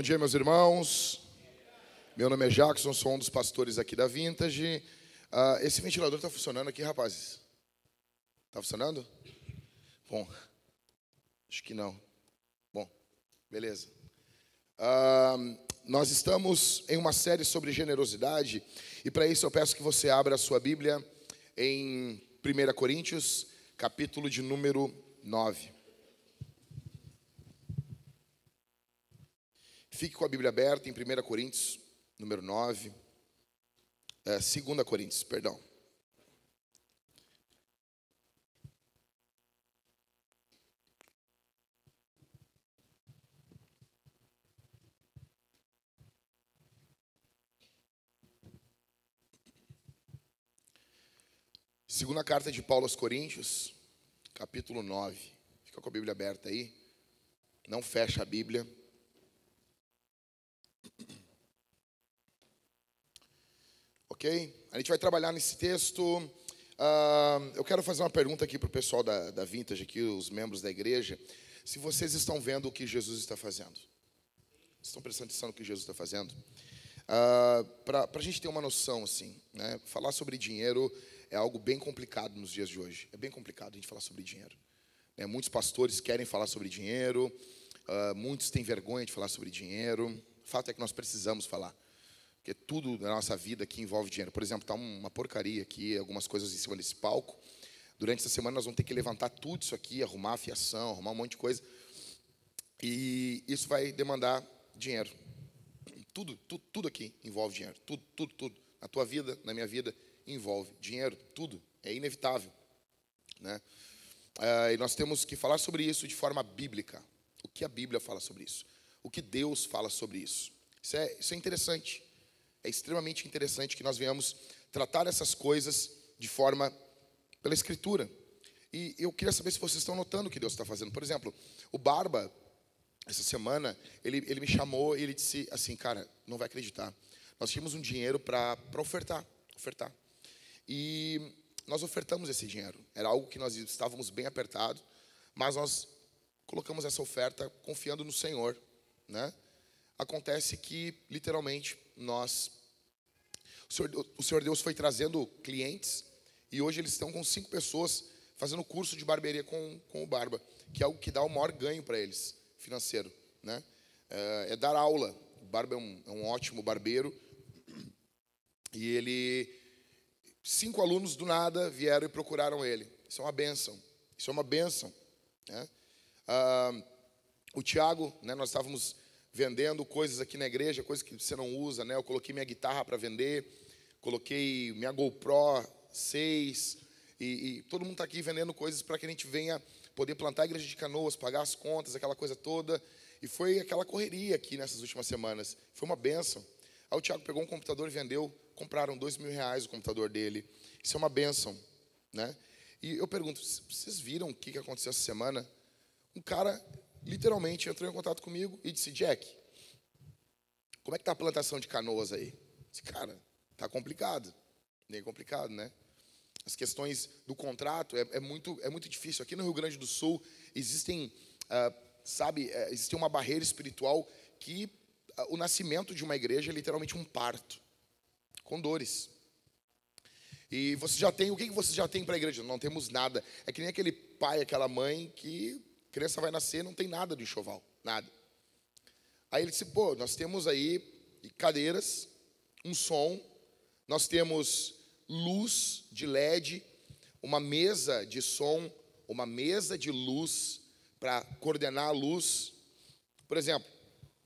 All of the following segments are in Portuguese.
Bom dia, meus irmãos. Meu nome é Jackson, sou um dos pastores aqui da Vintage. Ah, esse ventilador está funcionando aqui, rapazes? Está funcionando? Bom, acho que não. Bom, beleza. Ah, nós estamos em uma série sobre generosidade e para isso eu peço que você abra a sua Bíblia em 1 Coríntios, capítulo de número 9. Fique com a Bíblia aberta em 1 Coríntios, número 9. É, 2 Coríntios, perdão. Segunda carta de Paulo aos Coríntios, capítulo 9. Fica com a Bíblia aberta aí. Não fecha a Bíblia. Ok? A gente vai trabalhar nesse texto. Uh, eu quero fazer uma pergunta aqui para o pessoal da, da Vintage, aqui, os membros da igreja. Se vocês estão vendo o que Jesus está fazendo. Estão prestando atenção no que Jesus está fazendo? Uh, para a gente ter uma noção, assim, né? falar sobre dinheiro é algo bem complicado nos dias de hoje. É bem complicado a gente falar sobre dinheiro. Né? Muitos pastores querem falar sobre dinheiro, uh, muitos têm vergonha de falar sobre dinheiro. Fato é que nós precisamos falar. Porque tudo na nossa vida aqui envolve dinheiro. Por exemplo, está uma porcaria aqui, algumas coisas em cima desse palco. Durante essa semana nós vamos ter que levantar tudo isso aqui, arrumar a fiação, arrumar um monte de coisa. E isso vai demandar dinheiro. Tudo, tudo, tudo aqui envolve dinheiro. Tudo, tudo, tudo. Na tua vida, na minha vida, envolve dinheiro. Tudo. É inevitável. Né? Ah, e nós temos que falar sobre isso de forma bíblica. O que a Bíblia fala sobre isso? O que Deus fala sobre isso? Isso é, isso é interessante. É extremamente interessante que nós venhamos tratar essas coisas de forma pela Escritura. E eu queria saber se vocês estão notando o que Deus está fazendo. Por exemplo, o Barba, essa semana, ele, ele me chamou e ele disse assim, cara, não vai acreditar. Nós tínhamos um dinheiro para ofertar, ofertar. E nós ofertamos esse dinheiro. Era algo que nós estávamos bem apertados, mas nós colocamos essa oferta confiando no Senhor, né? Acontece que, literalmente, nós. O Senhor, o Senhor Deus foi trazendo clientes e hoje eles estão com cinco pessoas fazendo curso de barbearia com, com o Barba, que é algo que dá o maior ganho para eles, financeiro. Né? É, é, dar aula. O Barba é um, é um ótimo barbeiro e ele. Cinco alunos do nada vieram e procuraram ele. Isso é uma benção. Isso é uma benção. Né? Ah, o Tiago, né, nós estávamos vendendo coisas aqui na igreja, coisas que você não usa, né? Eu coloquei minha guitarra para vender, coloquei minha GoPro 6, e, e todo mundo está aqui vendendo coisas para que a gente venha poder plantar a igreja de canoas, pagar as contas, aquela coisa toda. E foi aquela correria aqui nessas últimas semanas. Foi uma benção. Aí o Tiago pegou um computador e vendeu, compraram dois mil reais o computador dele. Isso é uma benção, né? E eu pergunto, vocês viram o que aconteceu essa semana? Um cara literalmente entrou em contato comigo e disse: Jack, como é que está a plantação de canoas aí? disse, cara, tá complicado. Bem complicado, né? As questões do contrato é, é, muito, é muito difícil. Aqui no Rio Grande do Sul existem, ah, sabe, é, existe uma barreira espiritual que ah, o nascimento de uma igreja é literalmente um parto, com dores. E você já tem, o que você já tem para a igreja? Não temos nada. É que nem aquele pai, aquela mãe que a criança vai nascer, não tem nada de enxoval, nada. Aí ele disse: pô, nós temos aí cadeiras, um som, nós temos luz de LED, uma mesa de som, uma mesa de luz para coordenar a luz. Por exemplo,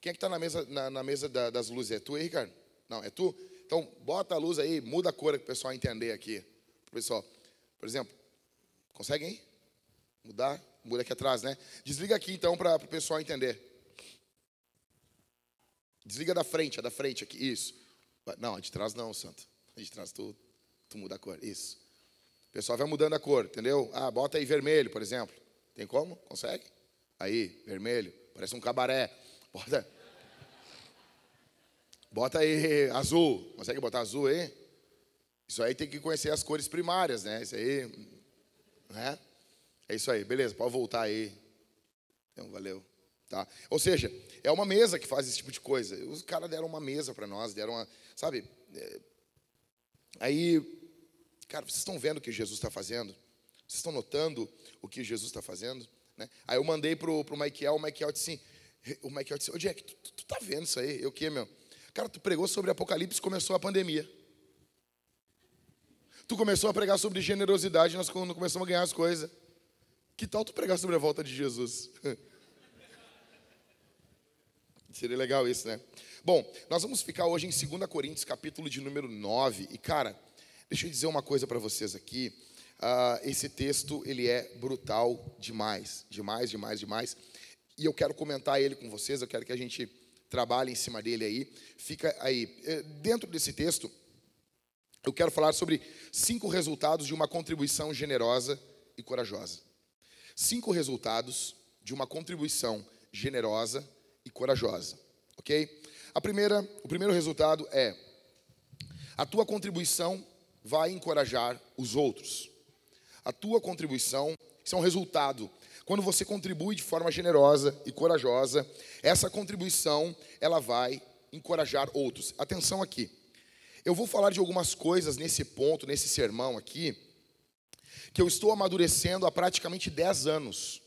quem é que está na mesa, na, na mesa da, das luzes? É tu aí, Ricardo? Não, é tu? Então, bota a luz aí, muda a cor para o pessoal entender aqui. Pessoal, por exemplo, conseguem mudar? Muda aqui atrás, né? Desliga aqui então para o pessoal entender. Desliga da frente, a da frente aqui, isso. Não, a de trás não, santo. A de trás tu, tu muda a cor, isso. O pessoal vai mudando a cor, entendeu? Ah, bota aí vermelho, por exemplo. Tem como? Consegue? Aí, vermelho, parece um cabaré. Bota, bota aí azul. Consegue botar azul aí? Isso aí tem que conhecer as cores primárias, né? Isso aí, né? É isso aí, beleza, pode voltar aí. Então, valeu. Tá? Ou seja, é uma mesa que faz esse tipo de coisa. Os caras deram uma mesa para nós, deram uma. Sabe? É, aí, cara, vocês estão vendo o que Jesus está fazendo? Vocês estão notando o que Jesus está fazendo? Né? Aí eu mandei pro, pro Michael, o Michael disse assim, o Michael disse, ô Jack, tu, tu, tu tá vendo isso aí? Eu o quê, meu? Cara, tu pregou sobre Apocalipse, começou a pandemia. Tu começou a pregar sobre generosidade, nós começamos a ganhar as coisas. Que tal tu pregar sobre a volta de Jesus? Seria legal isso, né? Bom, nós vamos ficar hoje em 2 Coríntios, capítulo de número 9. E, cara, deixa eu dizer uma coisa para vocês aqui. Uh, esse texto, ele é brutal demais, demais, demais, demais. E eu quero comentar ele com vocês, eu quero que a gente trabalhe em cima dele aí. Fica aí. Eh, dentro desse texto, eu quero falar sobre cinco resultados de uma contribuição generosa e corajosa. Cinco resultados de uma contribuição generosa e corajosa, ok? A primeira, o primeiro resultado é a tua contribuição vai encorajar os outros. A tua contribuição, isso é um resultado. Quando você contribui de forma generosa e corajosa, essa contribuição ela vai encorajar outros. Atenção aqui. Eu vou falar de algumas coisas nesse ponto, nesse sermão aqui, que eu estou amadurecendo há praticamente 10 anos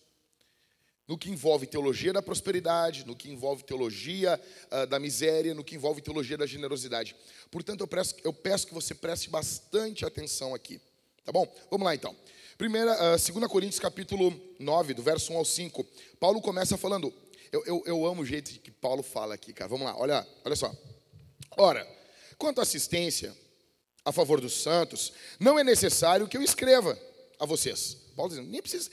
no que envolve teologia da prosperidade, no que envolve teologia uh, da miséria, no que envolve teologia da generosidade. Portanto, eu, peço, eu peço que você preste bastante atenção aqui. Tá bom? Vamos lá então. Primeira, uh, 2 Coríntios capítulo 9, do verso 1 ao 5. Paulo começa falando. Eu, eu, eu amo o jeito que Paulo fala aqui, cara. Vamos lá, olha, olha só. Ora, quanto à assistência a favor dos santos, não é necessário que eu escreva a vocês. Paulo dizendo, nem precisa.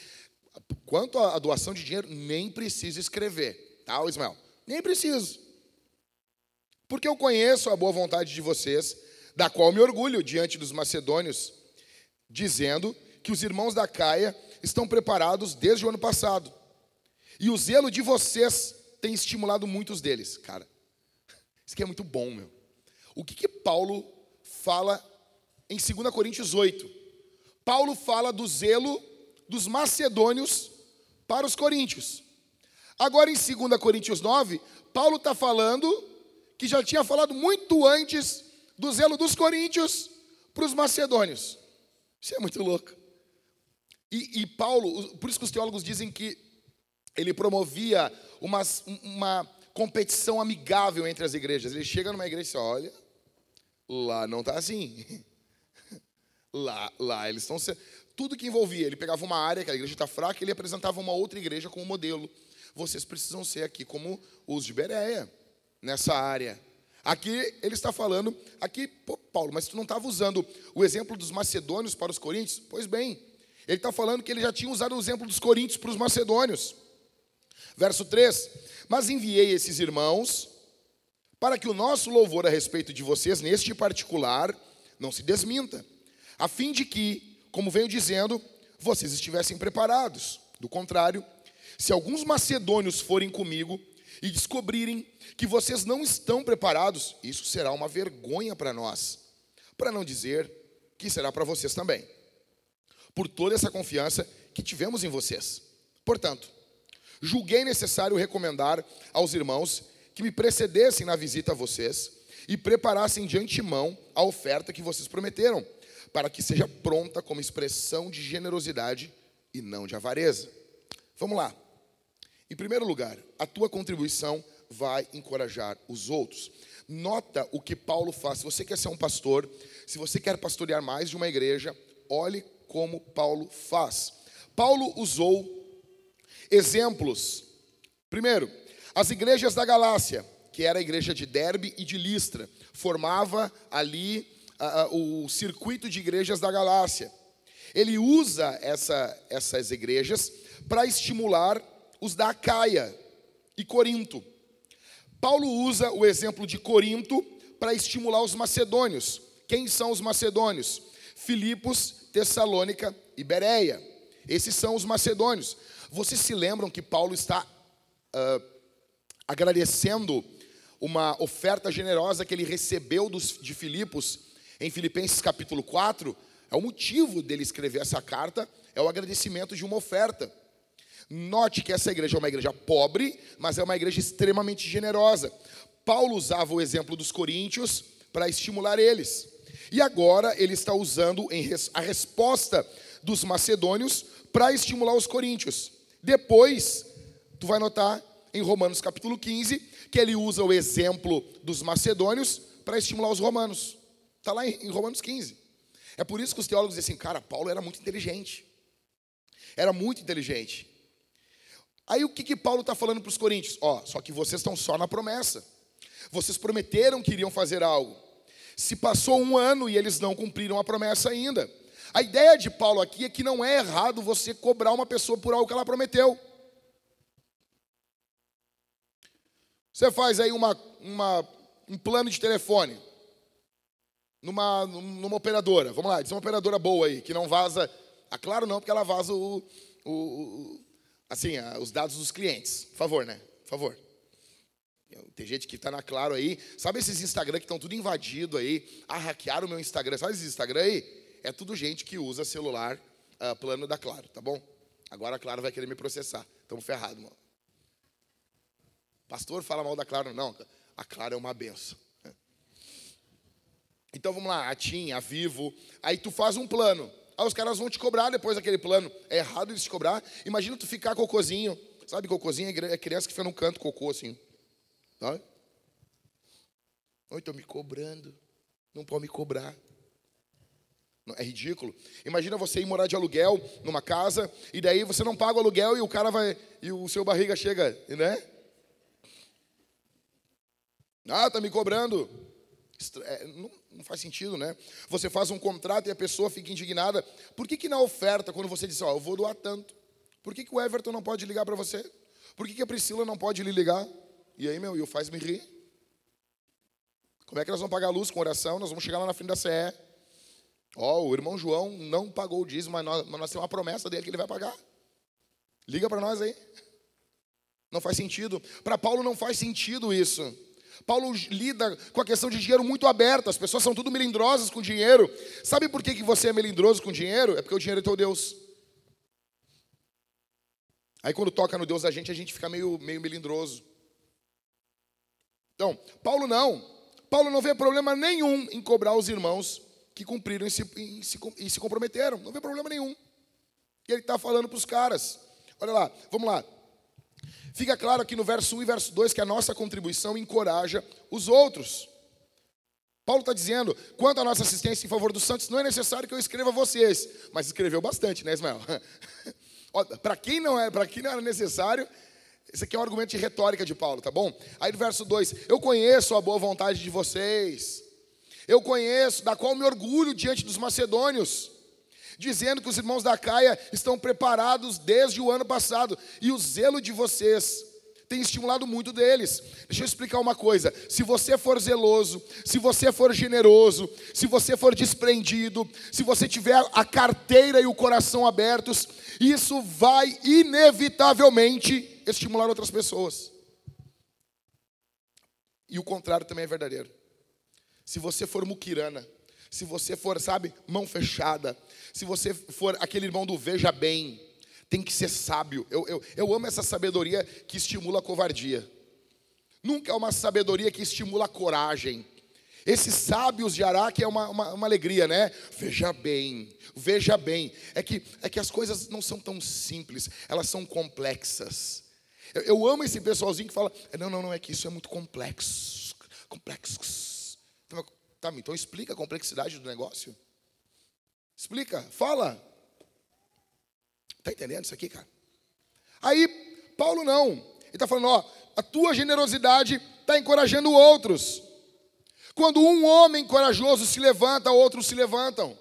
Quanto à doação de dinheiro, nem preciso escrever, tá, Ismael? Nem preciso. Porque eu conheço a boa vontade de vocês, da qual me orgulho diante dos macedônios, dizendo que os irmãos da Caia estão preparados desde o ano passado. E o zelo de vocês tem estimulado muitos deles. Cara, isso aqui é muito bom, meu. O que, que Paulo fala em 2 Coríntios 8? Paulo fala do zelo dos macedônios para os coríntios. Agora, em 2 Coríntios 9, Paulo está falando que já tinha falado muito antes do zelo dos coríntios para os macedônios. Isso é muito louco. E, e, Paulo, por isso que os teólogos dizem que ele promovia uma, uma competição amigável entre as igrejas. Ele chega numa igreja e diz: olha, lá não está assim. Lá, lá eles estão tudo que envolvia. Ele pegava uma área que a igreja está fraca, ele apresentava uma outra igreja como modelo. Vocês precisam ser aqui como os de Bereia, nessa área. Aqui ele está falando, aqui, pô, Paulo, mas tu não estava usando o exemplo dos macedônios para os coríntios? Pois bem, ele está falando que ele já tinha usado o exemplo dos coríntios para os macedônios. Verso 3: Mas enviei esses irmãos para que o nosso louvor a respeito de vocês, neste particular, não se desminta, a fim de que como venho dizendo, vocês estivessem preparados. Do contrário, se alguns macedônios forem comigo e descobrirem que vocês não estão preparados, isso será uma vergonha para nós, para não dizer que será para vocês também. Por toda essa confiança que tivemos em vocês. Portanto, julguei necessário recomendar aos irmãos que me precedessem na visita a vocês e preparassem de antemão a oferta que vocês prometeram para que seja pronta como expressão de generosidade e não de avareza. Vamos lá. Em primeiro lugar, a tua contribuição vai encorajar os outros. Nota o que Paulo faz. Se você quer ser um pastor, se você quer pastorear mais de uma igreja, olhe como Paulo faz. Paulo usou exemplos. Primeiro, as igrejas da Galácia, que era a igreja de Derbe e de Listra, formava ali o circuito de igrejas da Galácia. Ele usa essa, essas igrejas para estimular os da Acaia e Corinto. Paulo usa o exemplo de Corinto para estimular os macedônios. Quem são os macedônios? Filipos, Tessalônica e Bereia. Esses são os macedônios. Vocês se lembram que Paulo está uh, agradecendo uma oferta generosa que ele recebeu dos, de Filipos em Filipenses capítulo 4, é o motivo dele escrever essa carta, é o agradecimento de uma oferta. Note que essa igreja é uma igreja pobre, mas é uma igreja extremamente generosa. Paulo usava o exemplo dos coríntios para estimular eles. E agora ele está usando a resposta dos macedônios para estimular os coríntios. Depois, tu vai notar em Romanos capítulo 15 que ele usa o exemplo dos macedônios para estimular os romanos. Está lá em Romanos 15. É por isso que os teólogos dizem assim, cara, Paulo era muito inteligente. Era muito inteligente. Aí o que, que Paulo está falando para os coríntios? Ó, só que vocês estão só na promessa. Vocês prometeram que iriam fazer algo. Se passou um ano e eles não cumpriram a promessa ainda. A ideia de Paulo aqui é que não é errado você cobrar uma pessoa por algo que ela prometeu. Você faz aí uma, uma, um plano de telefone numa, numa operadora. Vamos lá, diz uma operadora boa aí, que não vaza. Ah, claro não, porque ela vaza o, o, o assim, os dados dos clientes. Por favor, né? Por favor. Tem gente que está na Claro aí. Sabe esses Instagram que estão tudo invadido aí? Ah, hackearam o meu Instagram. Sabe esses Instagram aí? É tudo gente que usa celular uh, plano da Claro, tá bom? Agora a Claro vai querer me processar. Estamos ferrados, mano. Pastor fala mal da Claro. Não, a Claro é uma benção. Então vamos lá, a TIM, a Vivo. Aí tu faz um plano. Aí os caras vão te cobrar depois daquele plano. É errado eles te cobrar. Imagina tu ficar cocôzinho. Sabe, cocôzinho é criança que fica num canto cocô assim. Sabe? Oi, estão me cobrando. Não pode me cobrar. É ridículo. Imagina você ir morar de aluguel numa casa e daí você não paga o aluguel e o cara vai e o seu barriga chega, né? Ah, tá me cobrando. É, não, faz sentido, né? Você faz um contrato e a pessoa fica indignada. Por que, que na oferta, quando você diz, ó, eu vou doar tanto, por que, que o Everton não pode ligar para você? Por que, que a Priscila não pode lhe ligar? E aí, meu, e o faz-me rir? Como é que nós vamos pagar a luz com oração? Nós vamos chegar lá na frente da CE. Ó, o irmão João não pagou o dízimo, mas nós, mas nós temos uma promessa dele que ele vai pagar. Liga para nós aí. Não faz sentido. Para Paulo não faz sentido isso. Paulo lida com a questão de dinheiro muito aberta. As pessoas são tudo melindrosas com dinheiro. Sabe por que, que você é melindroso com dinheiro? É porque o dinheiro é teu Deus. Aí quando toca no Deus da gente, a gente fica meio, meio melindroso. Então, Paulo não. Paulo não vê problema nenhum em cobrar os irmãos que cumpriram e se, e se, e se comprometeram. Não vê problema nenhum. E ele está falando para os caras. Olha lá, vamos lá. Fica claro aqui no verso 1 e verso 2 que a nossa contribuição encoraja os outros. Paulo está dizendo, quanto à nossa assistência em favor dos santos, não é necessário que eu escreva vocês, mas escreveu bastante, né, Ismael? para quem não é, para quem não era necessário, esse aqui é um argumento de retórica de Paulo, tá bom? Aí no verso 2, eu conheço a boa vontade de vocês, eu conheço, da qual me orgulho diante dos macedônios dizendo que os irmãos da Caia estão preparados desde o ano passado e o zelo de vocês tem estimulado muito deles. Deixa eu explicar uma coisa: se você for zeloso, se você for generoso, se você for desprendido, se você tiver a carteira e o coração abertos, isso vai inevitavelmente estimular outras pessoas. E o contrário também é verdadeiro. Se você for muquirana, se você for, sabe, mão fechada, se você for aquele irmão do veja bem, tem que ser sábio. Eu, eu, eu amo essa sabedoria que estimula a covardia. Nunca é uma sabedoria que estimula a coragem. Esses sábios de Araque é uma, uma, uma, alegria, né? Veja bem, veja bem. É que, é que as coisas não são tão simples, elas são complexas. Eu, eu amo esse pessoalzinho que fala: não, não, não, é que isso é muito complexo. Complexo. Então, tá, então explica a complexidade do negócio. Explica, fala. Está entendendo isso aqui, cara? Aí, Paulo não. Ele está falando, ó, a tua generosidade está encorajando outros. Quando um homem corajoso se levanta, outros se levantam.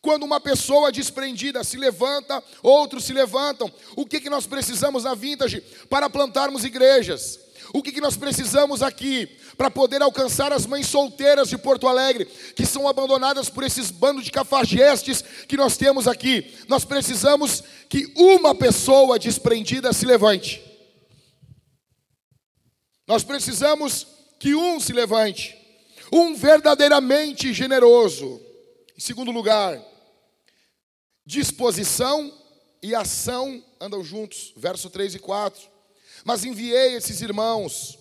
Quando uma pessoa desprendida se levanta, outros se levantam. O que, que nós precisamos na Vintage para plantarmos igrejas? O que, que nós precisamos aqui para poder alcançar as mães solteiras de Porto Alegre, que são abandonadas por esses bandos de cafajestes que nós temos aqui? Nós precisamos que uma pessoa desprendida se levante. Nós precisamos que um se levante, um verdadeiramente generoso. Em segundo lugar, disposição e ação andam juntos. Verso 3 e 4. Mas enviei esses irmãos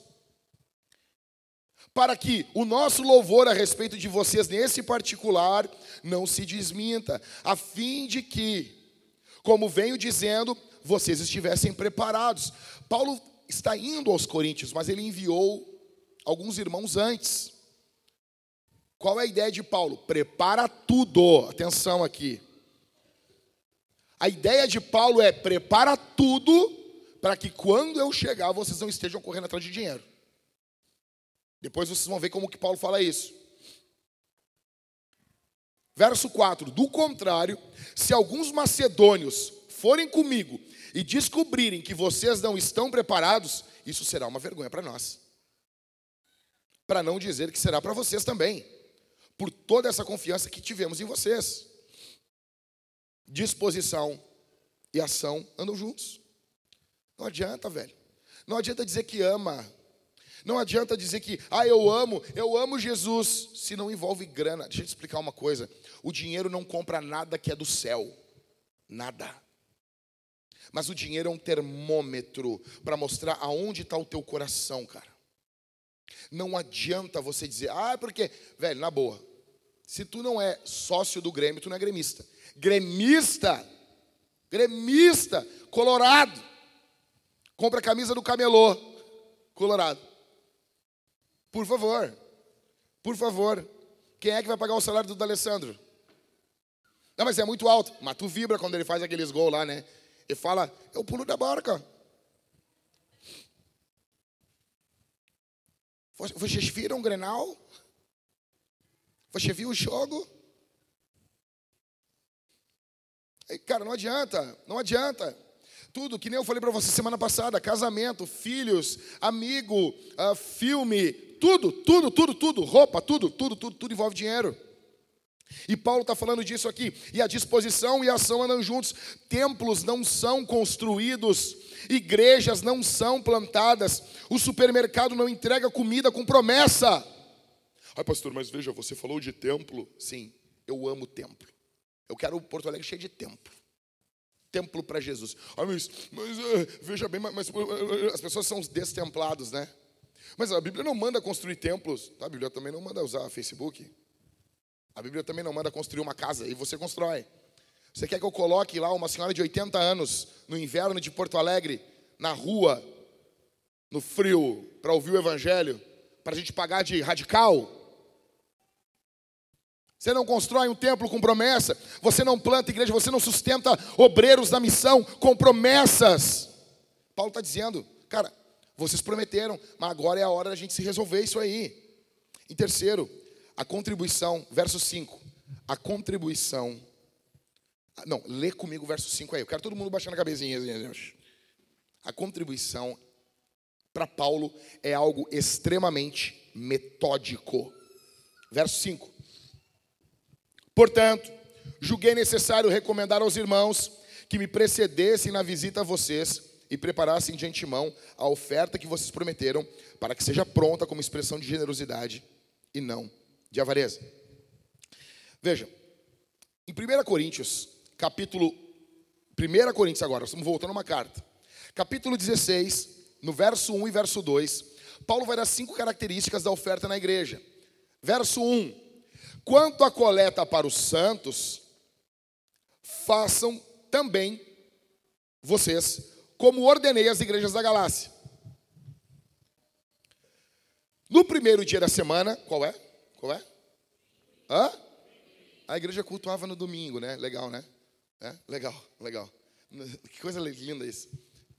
para que o nosso louvor a respeito de vocês nesse particular não se desminta, a fim de que, como venho dizendo, vocês estivessem preparados. Paulo está indo aos Coríntios, mas ele enviou alguns irmãos antes. Qual é a ideia de Paulo? Prepara tudo. Atenção aqui. A ideia de Paulo é prepara tudo para que quando eu chegar vocês não estejam correndo atrás de dinheiro. Depois vocês vão ver como que Paulo fala isso. Verso 4: Do contrário, se alguns macedônios forem comigo e descobrirem que vocês não estão preparados, isso será uma vergonha para nós. Para não dizer que será para vocês também, por toda essa confiança que tivemos em vocês. Disposição e ação andam juntos. Não adianta, velho. Não adianta dizer que ama não adianta dizer que, ah, eu amo, eu amo Jesus, se não envolve grana. Deixa eu te explicar uma coisa: o dinheiro não compra nada que é do céu, nada. Mas o dinheiro é um termômetro para mostrar aonde está o teu coração, cara. Não adianta você dizer, ah, porque, velho, na boa, se tu não é sócio do Grêmio, tu não é gremista. Gremista, gremista, colorado, compra a camisa do camelô, colorado. Por favor. Por favor. Quem é que vai pagar o salário do D'Alessandro? Não, mas é muito alto. Mas tu vibra quando ele faz aqueles gols lá, né? E fala, eu pulo da barca. Vocês viram o Grenal? Você viu o jogo? Cara, não adianta, não adianta. Tudo, que nem eu falei para você semana passada: casamento, filhos, amigo, uh, filme, tudo, tudo, tudo, tudo, roupa, tudo, tudo, tudo, tudo envolve dinheiro. E Paulo está falando disso aqui. E a disposição e a ação andam juntos. Templos não são construídos, igrejas não são plantadas, o supermercado não entrega comida com promessa. Ai, pastor, mas veja, você falou de templo. Sim, eu amo templo. Eu quero Porto Alegre cheio de templo. Templo para Jesus. Ah, mas, mas uh, veja bem, mas, mas uh, as pessoas são os destemplados, né? Mas a Bíblia não manda construir templos, tá? a Bíblia também não manda usar Facebook. A Bíblia também não manda construir uma casa e você constrói. Você quer que eu coloque lá uma senhora de 80 anos no inverno de Porto Alegre, na rua, no frio, para ouvir o evangelho, para a gente pagar de radical? Você não constrói um templo com promessa, você não planta igreja, você não sustenta obreiros da missão com promessas. Paulo está dizendo, cara, vocês prometeram, mas agora é a hora da gente se resolver isso aí. Em terceiro, a contribuição, verso 5. A contribuição. Não, lê comigo o verso 5 aí. Eu quero todo mundo baixando a cabecinha. A contribuição para Paulo é algo extremamente metódico. Verso 5. Portanto, julguei necessário recomendar aos irmãos que me precedessem na visita a vocês e preparassem de antemão a oferta que vocês prometeram, para que seja pronta como expressão de generosidade e não de avareza. Veja, em 1 Coríntios, capítulo 1 Coríntios agora, estamos voltando uma carta. Capítulo 16, no verso 1 e verso 2, Paulo vai dar cinco características da oferta na igreja. Verso 1: Quanto à coleta para os santos, façam também vocês como ordenei as igrejas da Galácia. No primeiro dia da semana, qual é? Qual é? Hã? A igreja cultuava no domingo, né? Legal, né? É? Legal, legal. Que coisa linda isso.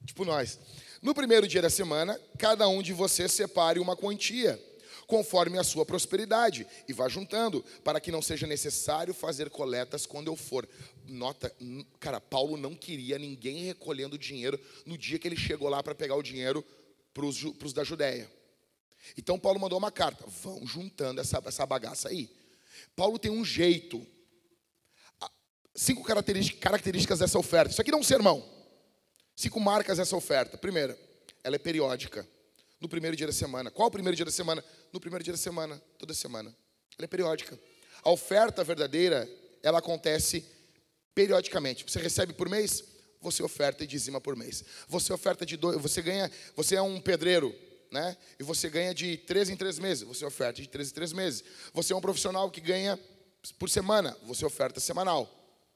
Tipo nós. No primeiro dia da semana, cada um de vocês separe uma quantia conforme a sua prosperidade, e vá juntando, para que não seja necessário fazer coletas quando eu for. Nota, cara, Paulo não queria ninguém recolhendo dinheiro no dia que ele chegou lá para pegar o dinheiro para os da Judéia. Então Paulo mandou uma carta, vão juntando essa, essa bagaça aí. Paulo tem um jeito, cinco características, características dessa oferta. Isso aqui não é um sermão. Cinco marcas dessa oferta. Primeira, ela é periódica no primeiro dia da semana. Qual o primeiro dia da semana? No primeiro dia da semana, toda semana. Ela é periódica. A oferta verdadeira, ela acontece periodicamente. Você recebe por mês? você oferta e dizima por mês. Você oferta de dois, você ganha, você é um pedreiro, né? E você ganha de três em três meses, você oferta de três em três meses. Você é um profissional que ganha por semana, você oferta semanal,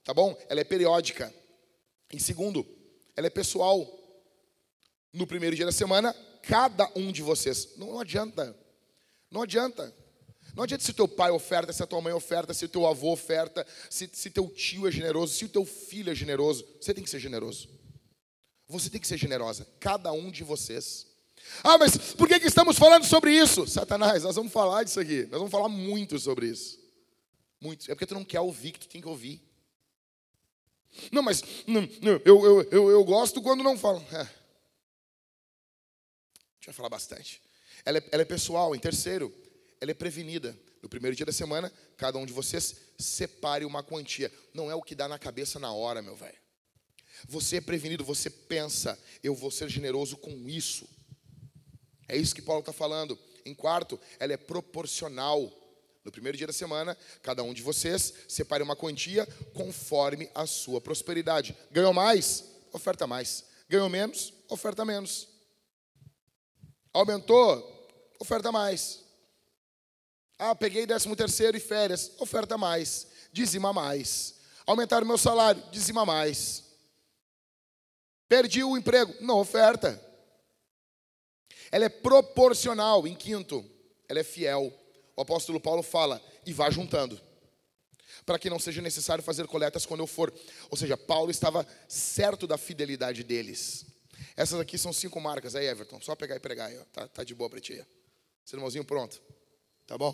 tá bom? Ela é periódica. Em segundo, ela é pessoal. No primeiro dia da semana, cada um de vocês. Não, não adianta. Não adianta. Não adianta se teu pai oferta, se a tua mãe oferta, se teu avô oferta, se, se teu tio é generoso, se o teu filho é generoso. Você tem que ser generoso. Você tem que ser generosa. Cada um de vocês. Ah, mas por que, que estamos falando sobre isso? Satanás, nós vamos falar disso aqui. Nós vamos falar muito sobre isso. Muito. É porque tu não quer ouvir que tu tem que ouvir. Não, mas não, não, eu, eu, eu, eu gosto quando não falam. É. Vai falar bastante. Ela é, ela é pessoal. Em terceiro, ela é prevenida. No primeiro dia da semana, cada um de vocês separe uma quantia. Não é o que dá na cabeça na hora, meu velho. Você é prevenido, você pensa, eu vou ser generoso com isso. É isso que Paulo está falando. Em quarto, ela é proporcional. No primeiro dia da semana, cada um de vocês separe uma quantia conforme a sua prosperidade. Ganhou mais? Oferta mais. Ganhou menos? Oferta menos. Aumentou? Oferta mais. Ah, peguei décimo terceiro e férias. Oferta mais. Dizima mais. Aumentar o meu salário. Dizima mais. Perdi o emprego. Não oferta. Ela é proporcional. Em quinto, ela é fiel. O apóstolo Paulo fala, e vá juntando. Para que não seja necessário fazer coletas quando eu for. Ou seja, Paulo estava certo da fidelidade deles. Essas aqui são cinco marcas. Aí, Everton, só pegar e pregar aí. Ó. Tá, tá de boa para ti. Esse irmãozinho pronto. Tá bom?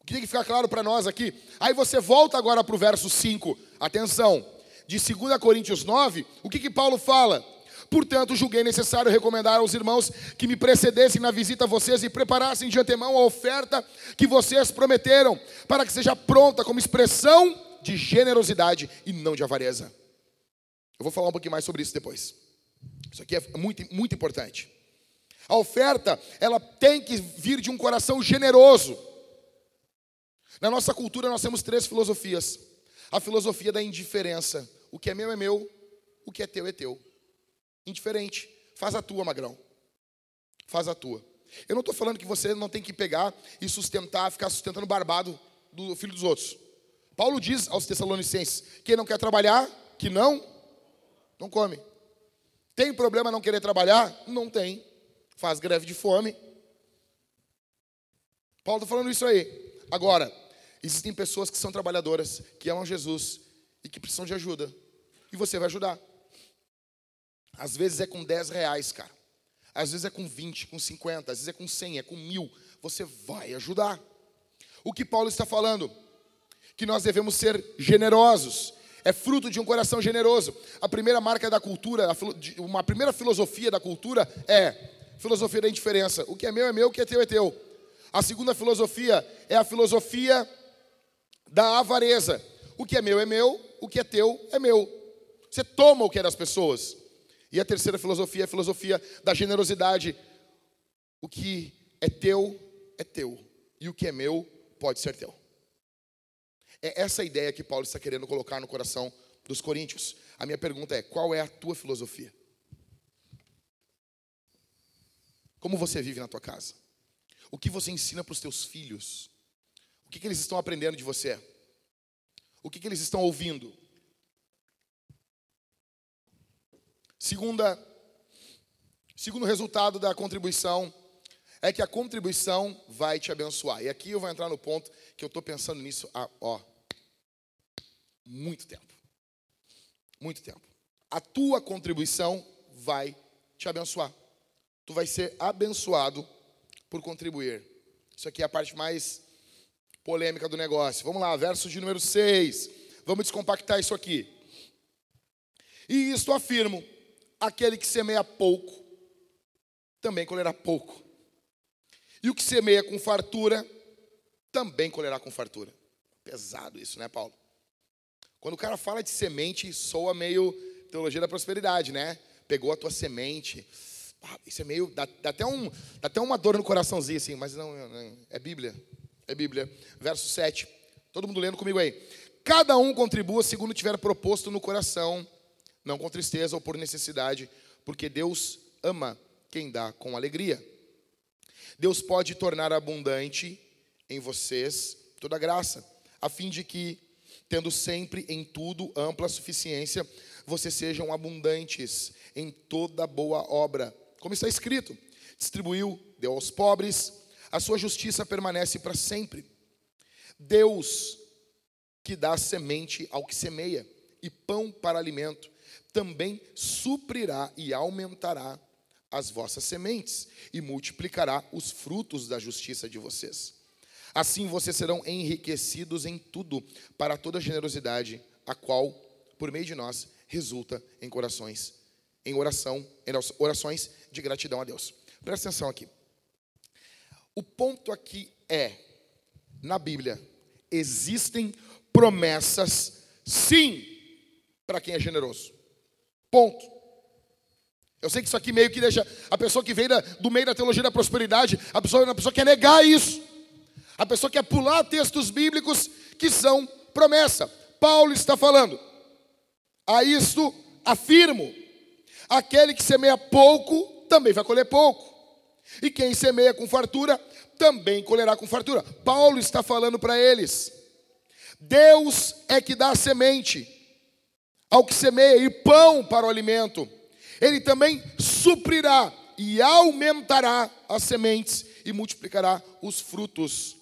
O que tem que ficar claro para nós aqui? Aí você volta agora para o verso 5. Atenção. De 2 Coríntios 9, o que, que Paulo fala? Portanto, julguei necessário recomendar aos irmãos que me precedessem na visita a vocês e preparassem de antemão a oferta que vocês prometeram, para que seja pronta como expressão de generosidade e não de avareza. Eu vou falar um pouquinho mais sobre isso depois. Isso aqui é muito, muito importante. A oferta, ela tem que vir de um coração generoso. Na nossa cultura, nós temos três filosofias: a filosofia da indiferença. O que é meu é meu, o que é teu é teu indiferente. Faz a tua, magrão. Faz a tua. Eu não estou falando que você não tem que pegar e sustentar, ficar sustentando o barbado do filho dos outros. Paulo diz aos Tessalonicenses: quem não quer trabalhar, que não, não come. Tem problema não querer trabalhar? Não tem. Faz greve de fome. Paulo está falando isso aí. Agora, existem pessoas que são trabalhadoras, que amam Jesus e que precisam de ajuda. E você vai ajudar. Às vezes é com 10 reais, cara. Às vezes é com 20, com 50, às vezes é com 100, é com mil. Você vai ajudar. O que Paulo está falando? Que nós devemos ser generosos. É fruto de um coração generoso. A primeira marca da cultura, uma primeira filosofia da cultura é filosofia da indiferença. O que é meu é meu, o que é teu é teu. A segunda filosofia é a filosofia da avareza. O que é meu é meu, o que é teu é meu. Você toma o que é das pessoas. E a terceira filosofia é a filosofia da generosidade. O que é teu, é teu. E o que é meu, pode ser teu. É essa ideia que Paulo está querendo colocar no coração dos coríntios. A minha pergunta é: qual é a tua filosofia? Como você vive na tua casa? O que você ensina para os teus filhos? O que, que eles estão aprendendo de você? O que, que eles estão ouvindo? Segunda, segundo resultado da contribuição é que a contribuição vai te abençoar. E aqui eu vou entrar no ponto que eu estou pensando nisso há ó, muito tempo. Muito tempo. A tua contribuição vai te abençoar. Tu vai ser abençoado por contribuir. Isso aqui é a parte mais polêmica do negócio. Vamos lá, verso de número 6. Vamos descompactar isso aqui. E isto afirmo aquele que semeia pouco, também colherá pouco. E o que semeia com fartura, também colherá com fartura. Pesado isso, né, Paulo? Quando o cara fala de semente, soa meio teologia da prosperidade, né? Pegou a tua semente. isso é meio. Dá, dá, até um, dá até uma dor no coraçãozinho, assim, mas não, não, é Bíblia. É Bíblia. Verso 7. Todo mundo lendo comigo aí. Cada um contribua segundo tiver proposto no coração não com tristeza ou por necessidade, porque Deus ama quem dá com alegria. Deus pode tornar abundante em vocês toda graça, a fim de que, tendo sempre em tudo ampla suficiência, vocês sejam abundantes em toda boa obra. Como está escrito: distribuiu, deu aos pobres, a sua justiça permanece para sempre. Deus que dá semente ao que semeia e pão para alimento, também suprirá e aumentará as vossas sementes e multiplicará os frutos da justiça de vocês. Assim vocês serão enriquecidos em tudo para toda generosidade, a qual, por meio de nós, resulta em corações, em oração, em orações de gratidão a Deus. Presta atenção aqui. O ponto aqui é, na Bíblia, existem promessas, sim, para quem é generoso. Ponto. Eu sei que isso aqui meio que deixa a pessoa que vem da, do meio da teologia da prosperidade, a pessoa, a pessoa quer negar isso. A pessoa quer pular textos bíblicos que são promessa. Paulo está falando. A isto afirmo: aquele que semeia pouco também vai colher pouco. E quem semeia com fartura também colherá com fartura. Paulo está falando para eles. Deus é que dá semente ao que semeia e pão para o alimento. Ele também suprirá e aumentará as sementes e multiplicará os frutos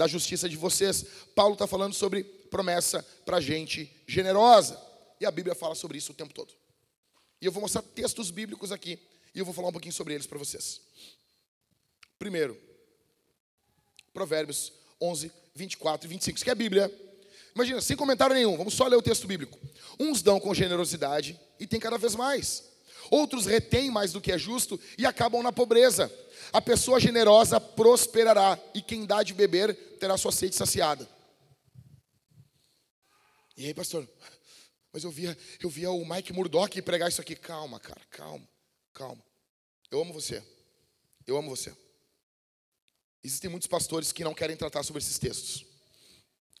da justiça de vocês. Paulo está falando sobre promessa para gente generosa. E a Bíblia fala sobre isso o tempo todo. E eu vou mostrar textos bíblicos aqui. E eu vou falar um pouquinho sobre eles para vocês. Primeiro, Provérbios 11, 24 e 25. Isso aqui é a Bíblia. Imagina, sem comentário nenhum, vamos só ler o texto bíblico. Uns dão com generosidade e tem cada vez mais. Outros retêm mais do que é justo e acabam na pobreza. A pessoa generosa prosperará e quem dá de beber terá sua sede saciada. E aí, pastor? Mas eu via, eu via o Mike Murdock pregar isso aqui. Calma, cara, calma, calma. Eu amo você. Eu amo você. Existem muitos pastores que não querem tratar sobre esses textos.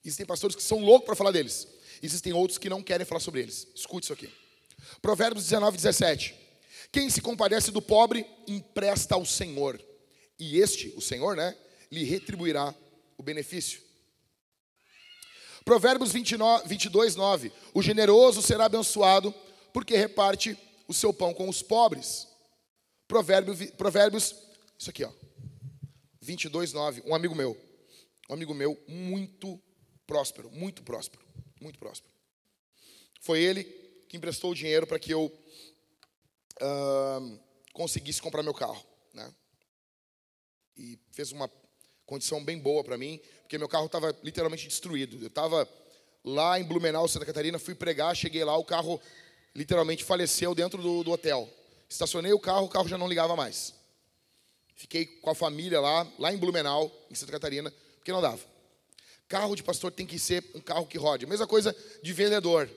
Existem pastores que são loucos para falar deles. Existem outros que não querem falar sobre eles. Escute isso aqui. Provérbios 19, 17. Quem se compadece do pobre, empresta ao Senhor. E este, o Senhor, né, lhe retribuirá o benefício. Provérbios 29, 22, 9. O generoso será abençoado, porque reparte o seu pão com os pobres. Provérbios, provérbios isso aqui, ó. 22, 9. Um amigo meu, um amigo meu muito próspero, muito próspero, muito próspero. Foi ele que emprestou o dinheiro para que eu uh, conseguisse comprar meu carro, né? E fez uma condição bem boa para mim, porque meu carro estava literalmente destruído. Eu estava lá em Blumenau, Santa Catarina, fui pregar, cheguei lá, o carro literalmente faleceu dentro do, do hotel. Estacionei o carro, o carro já não ligava mais. Fiquei com a família lá, lá em Blumenau, em Santa Catarina, porque não dava. Carro de pastor tem que ser um carro que rode. Mesma coisa de vendedor.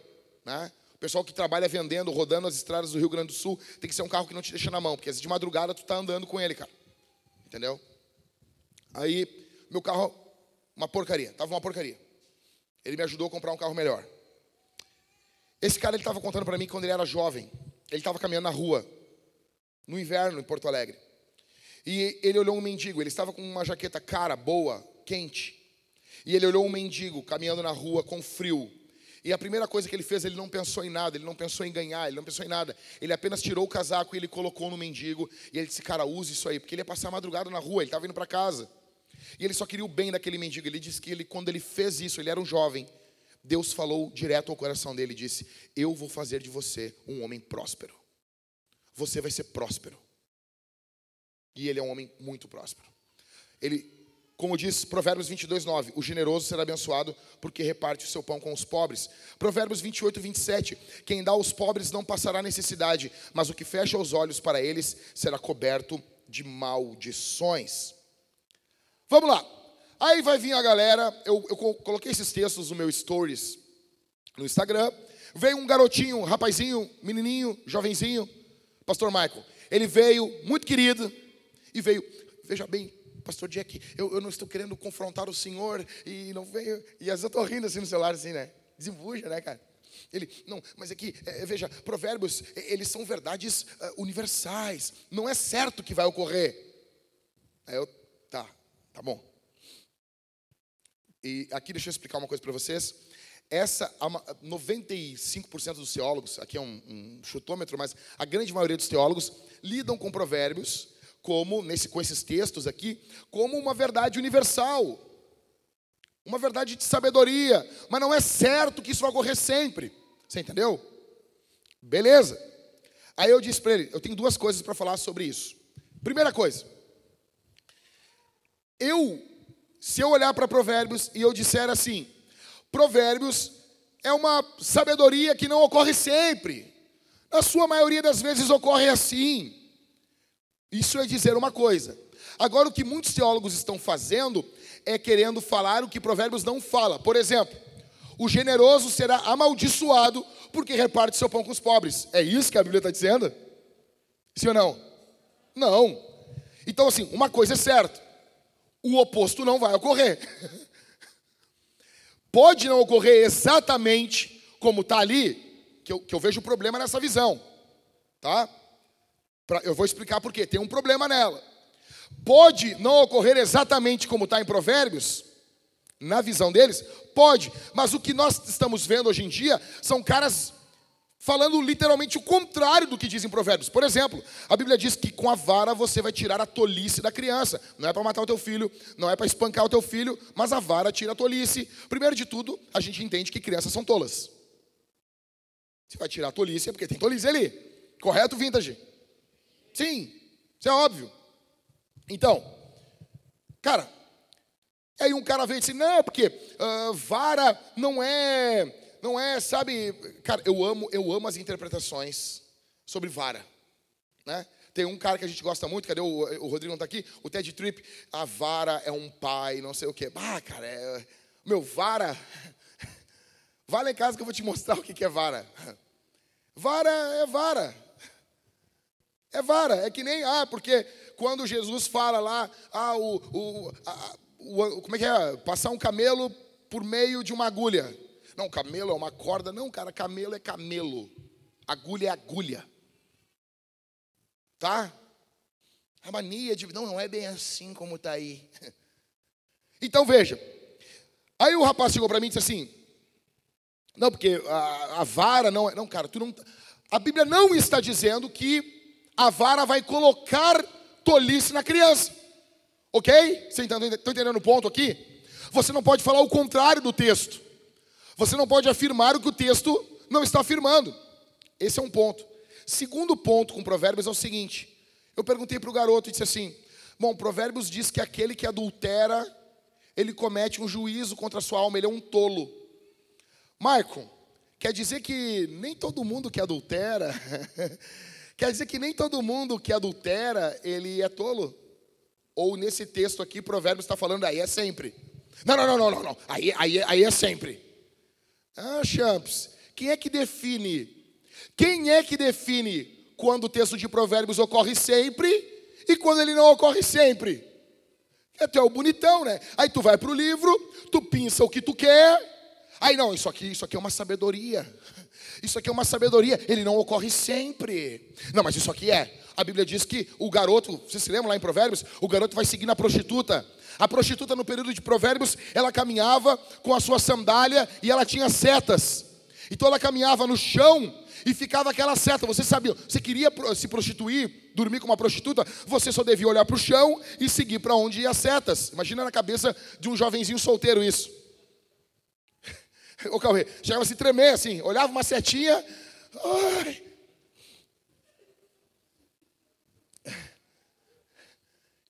Né? Pessoal que trabalha vendendo, rodando as estradas do Rio Grande do Sul, tem que ser um carro que não te deixa na mão, porque de madrugada tu está andando com ele, cara. Entendeu? Aí, meu carro, uma porcaria. Tava uma porcaria. Ele me ajudou a comprar um carro melhor. Esse cara, ele estava contando para mim quando ele era jovem. Ele estava caminhando na rua, no inverno, em Porto Alegre. E ele olhou um mendigo. Ele estava com uma jaqueta cara, boa, quente. E ele olhou um mendigo caminhando na rua com frio. E a primeira coisa que ele fez, ele não pensou em nada, ele não pensou em ganhar, ele não pensou em nada. Ele apenas tirou o casaco e ele colocou no mendigo. E ele disse, cara, use isso aí, porque ele ia passar a madrugada na rua, ele estava indo para casa. E ele só queria o bem daquele mendigo. Ele disse que ele, quando ele fez isso, ele era um jovem. Deus falou direto ao coração dele e disse: Eu vou fazer de você um homem próspero. Você vai ser próspero. E ele é um homem muito próspero. Ele como diz Provérbios 22, 9: O generoso será abençoado porque reparte o seu pão com os pobres. Provérbios 28, 27: Quem dá aos pobres não passará necessidade, mas o que fecha os olhos para eles será coberto de maldições. Vamos lá. Aí vai vir a galera. Eu, eu coloquei esses textos no meu stories no Instagram. Veio um garotinho, um rapazinho, menininho, jovenzinho, Pastor Michael. Ele veio muito querido e veio, veja bem, pastor Jack, eu, eu não estou querendo confrontar o Senhor e não venho. E às vezes eu estou rindo assim no celular, assim, né? Desembuja, né, cara? Ele, não, mas aqui, é, veja, provérbios, eles são verdades uh, universais. Não é certo que vai ocorrer. Aí eu, tá, tá bom. E aqui deixa eu explicar uma coisa para vocês. Essa, 95% dos teólogos, aqui é um, um chutômetro, mas a grande maioria dos teólogos lidam com provérbios como, nesse, com esses textos aqui, como uma verdade universal. Uma verdade de sabedoria. Mas não é certo que isso vai ocorrer sempre. Você entendeu? Beleza. Aí eu disse para ele: eu tenho duas coisas para falar sobre isso. Primeira coisa, eu, se eu olhar para Provérbios e eu disser assim, Provérbios é uma sabedoria que não ocorre sempre, na sua maioria das vezes ocorre assim. Isso é dizer uma coisa. Agora, o que muitos teólogos estão fazendo é querendo falar o que Provérbios não fala. Por exemplo, o generoso será amaldiçoado porque reparte seu pão com os pobres. É isso que a Bíblia está dizendo? Sim ou não? Não. Então, assim, uma coisa é certa: o oposto não vai ocorrer. Pode não ocorrer exatamente como está ali, que eu, que eu vejo problema nessa visão. Tá? Pra, eu vou explicar por quê. Tem um problema nela. Pode não ocorrer exatamente como está em Provérbios, na visão deles, pode, mas o que nós estamos vendo hoje em dia são caras falando literalmente o contrário do que dizem provérbios. Por exemplo, a Bíblia diz que com a vara você vai tirar a tolice da criança. Não é para matar o teu filho, não é para espancar o teu filho, mas a vara tira a tolice. Primeiro de tudo, a gente entende que crianças são tolas. Se vai tirar a tolice é porque tem tolice ali. Correto, vintage? Sim, isso é óbvio. Então, cara, aí um cara vem e diz, não, porque uh, vara não é, não é, sabe, cara, eu amo, eu amo as interpretações sobre vara, né? Tem um cara que a gente gosta muito, cadê o, o Rodrigo não está aqui? O Ted Tripp, a vara é um pai, não sei o quê. Ah, cara, é, meu, vara, vai lá em casa que eu vou te mostrar o que é vara. Vara é vara. É vara, é que nem, ah, porque quando Jesus fala lá, ah, o, o, a, o, como é que é? Passar um camelo por meio de uma agulha. Não, camelo é uma corda. Não, cara, camelo é camelo. Agulha é agulha. Tá? A mania de. Não, não é bem assim como está aí. Então veja. Aí o rapaz chegou para mim e disse assim: Não, porque a, a vara não é. Não, cara, tu não. A Bíblia não está dizendo que a vara vai colocar tolice na criança. Ok? Você está entendendo o ponto aqui? Você não pode falar o contrário do texto. Você não pode afirmar o que o texto não está afirmando. Esse é um ponto. Segundo ponto com Provérbios é o seguinte: eu perguntei para o garoto e disse assim: Bom, Provérbios diz que aquele que adultera, ele comete um juízo contra a sua alma, ele é um tolo. Marco, quer dizer que nem todo mundo que adultera Quer dizer que nem todo mundo que adultera, ele é tolo? Ou nesse texto aqui, Provérbios está falando, aí é sempre. Não, não, não, não, não, não. Aí, aí, aí é sempre. Ah, Champs, quem é que define? Quem é que define quando o texto de Provérbios ocorre sempre e quando ele não ocorre sempre? É tu é o bonitão, né? Aí tu vai para o livro, tu pinça o que tu quer. Aí não, isso aqui, isso aqui é uma sabedoria. Isso aqui é uma sabedoria, ele não ocorre sempre. Não, mas isso aqui é. A Bíblia diz que o garoto, você se lembra lá em Provérbios? O garoto vai seguindo a prostituta. A prostituta, no período de Provérbios, ela caminhava com a sua sandália e ela tinha setas. Então ela caminhava no chão e ficava aquela seta. Você sabia, você queria se prostituir, dormir com uma prostituta, você só devia olhar para o chão e seguir para onde ia as setas. Imagina na cabeça de um jovenzinho solteiro isso. O Cauê, chegava a se tremer assim, olhava uma setinha. Ai.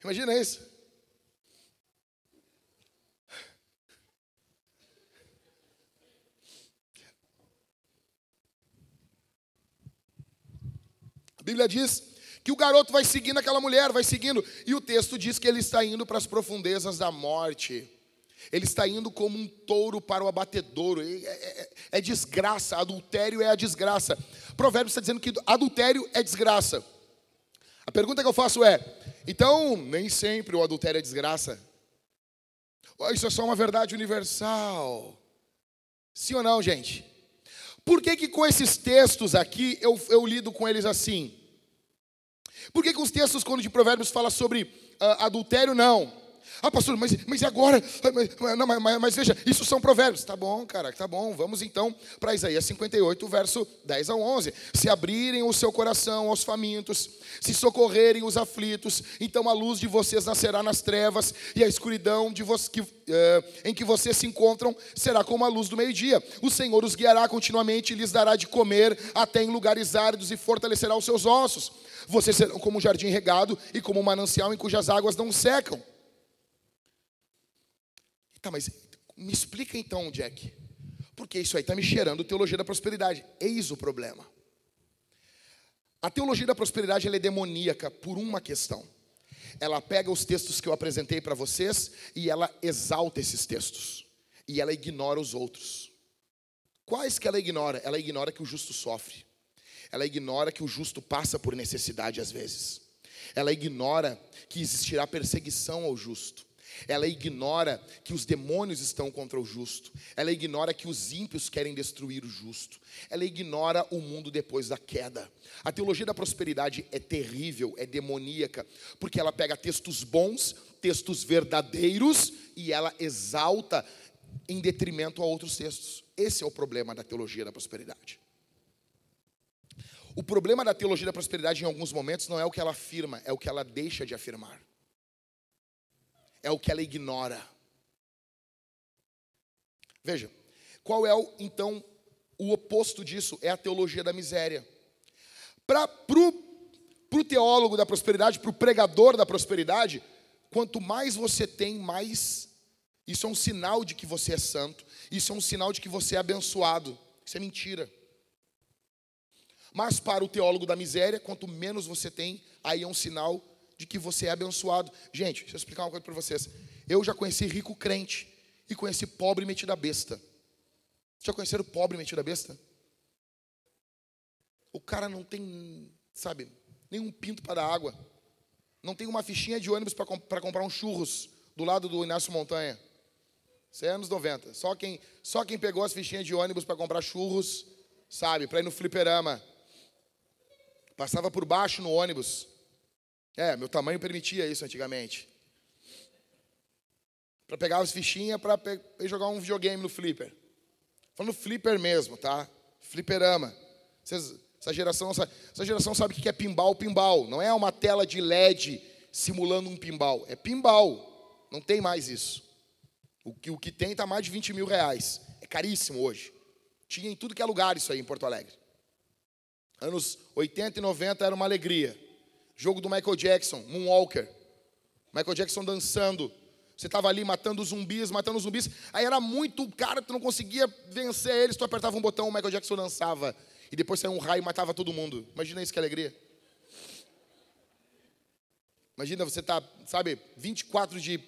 Imagina isso. A Bíblia diz que o garoto vai seguindo aquela mulher, vai seguindo, e o texto diz que ele está indo para as profundezas da morte. Ele está indo como um touro para o abatedouro. É, é, é, é desgraça, adultério é a desgraça. Provérbios está dizendo que adultério é desgraça. A pergunta que eu faço é: então, nem sempre o adultério é desgraça? Isso é só uma verdade universal. Sim ou não, gente? Por que, que com esses textos aqui eu, eu lido com eles assim? Por que, que os textos, quando de Provérbios, fala sobre uh, adultério, não? Ah, pastor, mas, mas e agora? Ah, mas, não, mas, mas, veja, isso são provérbios. Tá bom, cara, tá bom. Vamos então para Isaías 58, verso 10 a 11. Se abrirem o seu coração aos famintos, se socorrerem os aflitos, então a luz de vocês nascerá nas trevas, e a escuridão de que, uh, em que vocês se encontram será como a luz do meio-dia. O Senhor os guiará continuamente e lhes dará de comer até em lugares áridos e fortalecerá os seus ossos. Vocês serão como um jardim regado e como um manancial em cujas águas não secam. Tá, mas me explica então, Jack. Porque isso aí está me cheirando teologia da prosperidade. Eis o problema. A teologia da prosperidade é demoníaca por uma questão. Ela pega os textos que eu apresentei para vocês e ela exalta esses textos. E ela ignora os outros. Quais que ela ignora? Ela ignora que o justo sofre. Ela ignora que o justo passa por necessidade às vezes. Ela ignora que existirá perseguição ao justo. Ela ignora que os demônios estão contra o justo. Ela ignora que os ímpios querem destruir o justo. Ela ignora o mundo depois da queda. A teologia da prosperidade é terrível, é demoníaca, porque ela pega textos bons, textos verdadeiros e ela exalta em detrimento a outros textos. Esse é o problema da teologia da prosperidade. O problema da teologia da prosperidade em alguns momentos não é o que ela afirma, é o que ela deixa de afirmar é o que ela ignora. Veja, qual é o, então o oposto disso? É a teologia da miséria. Para o teólogo da prosperidade, para o pregador da prosperidade, quanto mais você tem, mais. Isso é um sinal de que você é santo. Isso é um sinal de que você é abençoado. Isso é mentira. Mas para o teólogo da miséria, quanto menos você tem, aí é um sinal de que você é abençoado. Gente, deixa eu explicar uma coisa para vocês. Eu já conheci rico crente e conheci pobre metido a besta. Já conheceram pobre metido a besta? O cara não tem, sabe, nenhum pinto para dar água. Não tem uma fichinha de ônibus para comp comprar um churros do lado do Inácio Montanha. Isso é anos 90. Só quem, só quem pegou as fichinhas de ônibus para comprar churros, sabe, para ir no fliperama. Passava por baixo no ônibus. É, meu tamanho permitia isso antigamente. Para pegar as fichinhas para jogar um videogame no flipper. Falando flipper mesmo, tá? Fliperama. Vocês, essa, geração, essa geração sabe o que é pinball, pinball. Não é uma tela de LED simulando um pinball. É pinball. Não tem mais isso. O que, o que tem está mais de 20 mil reais. É caríssimo hoje. Tinha em tudo que é lugar isso aí em Porto Alegre. Anos 80 e 90 era uma alegria. Jogo do Michael Jackson, Moonwalker. Michael Jackson dançando. Você estava ali matando zumbis, matando zumbis. Aí era muito cara, tu não conseguia vencer eles. Tu apertava um botão, o Michael Jackson dançava. E depois saiu um raio e matava todo mundo. Imagina isso que alegria. Imagina você tá, sabe, 24 de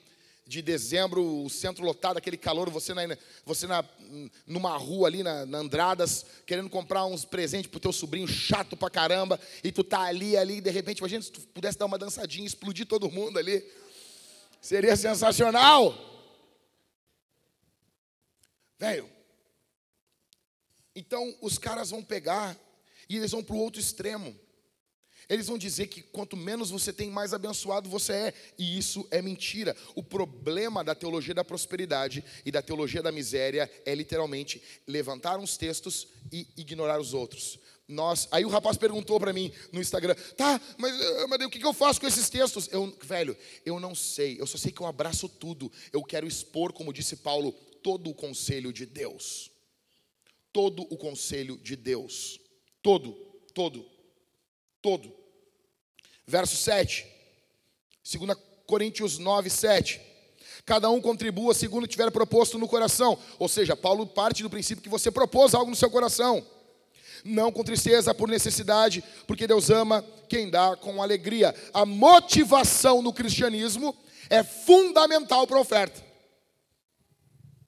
de dezembro, o centro lotado, aquele calor, você, na, você na, numa rua ali, na, na Andradas, querendo comprar uns presentes pro teu sobrinho chato pra caramba, e tu tá ali, ali, e de repente, imagina se tu pudesse dar uma dançadinha, explodir todo mundo ali. Seria sensacional. Velho. Então, os caras vão pegar e eles vão para o outro extremo. Eles vão dizer que quanto menos você tem, mais abençoado você é. E isso é mentira. O problema da teologia da prosperidade e da teologia da miséria é literalmente levantar uns textos e ignorar os outros. Nós, aí o rapaz perguntou para mim no Instagram, tá, mas, eh, mas o que eu faço com esses textos? Eu, velho, eu não sei, eu só sei que eu abraço tudo. Eu quero expor, como disse Paulo, todo o conselho de Deus. Todo o conselho de Deus. Todo, todo todo. Verso 7, 2 Coríntios 9, 7. Cada um contribua segundo tiver proposto no coração. Ou seja, Paulo parte do princípio que você propôs algo no seu coração. Não com tristeza, por necessidade, porque Deus ama quem dá com alegria. A motivação no cristianismo é fundamental para a oferta.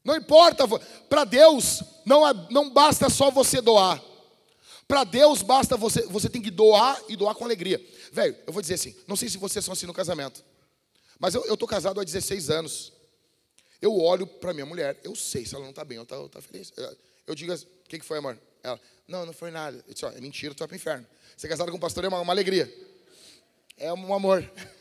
Não importa, para Deus não, não basta só você doar. Para Deus basta você, você tem que doar e doar com alegria. Velho, eu vou dizer assim, não sei se vocês são assim no casamento, mas eu estou casado há 16 anos. Eu olho para minha mulher, eu sei se ela não está bem ou está tá feliz. Eu digo assim, o que, que foi, amor? Ela, não, não foi nada. Eu disse, ó, é mentira, tu vai pro inferno. Ser casado com um pastor é uma, uma alegria. É um amor.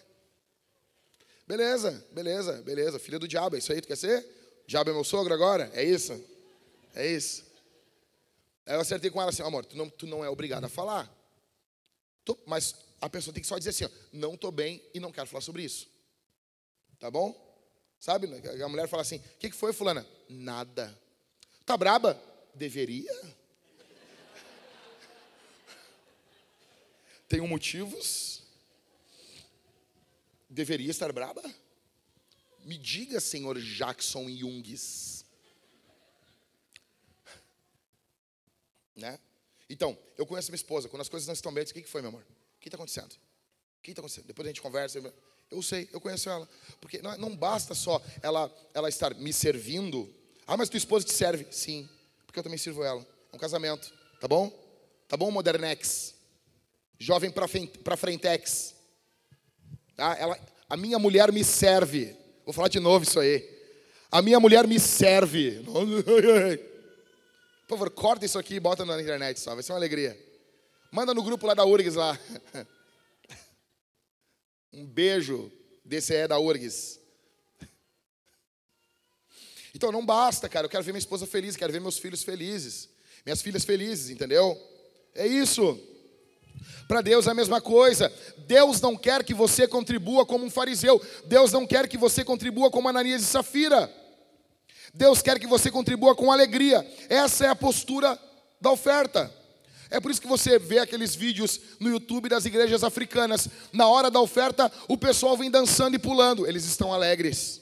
Beleza, beleza, beleza. Filha do diabo, é isso aí, tu quer ser? O diabo é meu sogro agora? É isso? É isso. Aí eu acertei com ela assim, amor, tu não, tu não é obrigado a falar. Tu, mas a pessoa tem que só dizer assim, ó, não estou bem e não quero falar sobre isso. Tá bom? Sabe? A mulher fala assim, o que, que foi, fulana? Nada. Tá braba? Deveria. Tenho motivos. Deveria estar braba? Me diga, senhor Jackson Jungs. Né? Então, eu conheço minha esposa. Quando as coisas não estão bem, eu disse, o que foi, meu amor? O que está acontecendo? O que está acontecendo? Depois a gente conversa. Eu sei, eu conheço ela. Porque não, não basta só ela, ela estar me servindo. Ah, mas tua esposa te serve? Sim, porque eu também sirvo ela. É um casamento, tá bom? Tá bom, Modernex? Jovem para Frentex. Tá? Ela, a minha mulher me serve. Vou falar de novo isso aí. A minha mulher me serve. Por favor, corta isso aqui e bota na internet só. Vai ser uma alegria. Manda no grupo lá da URGS lá. Um beijo DCE da URGS. Então não basta, cara. Eu quero ver minha esposa feliz, quero ver meus filhos felizes, minhas filhas felizes, entendeu? É isso. Para Deus é a mesma coisa. Deus não quer que você contribua como um fariseu. Deus não quer que você contribua como Ananias e Safira. Deus quer que você contribua com alegria. Essa é a postura da oferta. É por isso que você vê aqueles vídeos no YouTube das igrejas africanas. Na hora da oferta, o pessoal vem dançando e pulando. Eles estão alegres.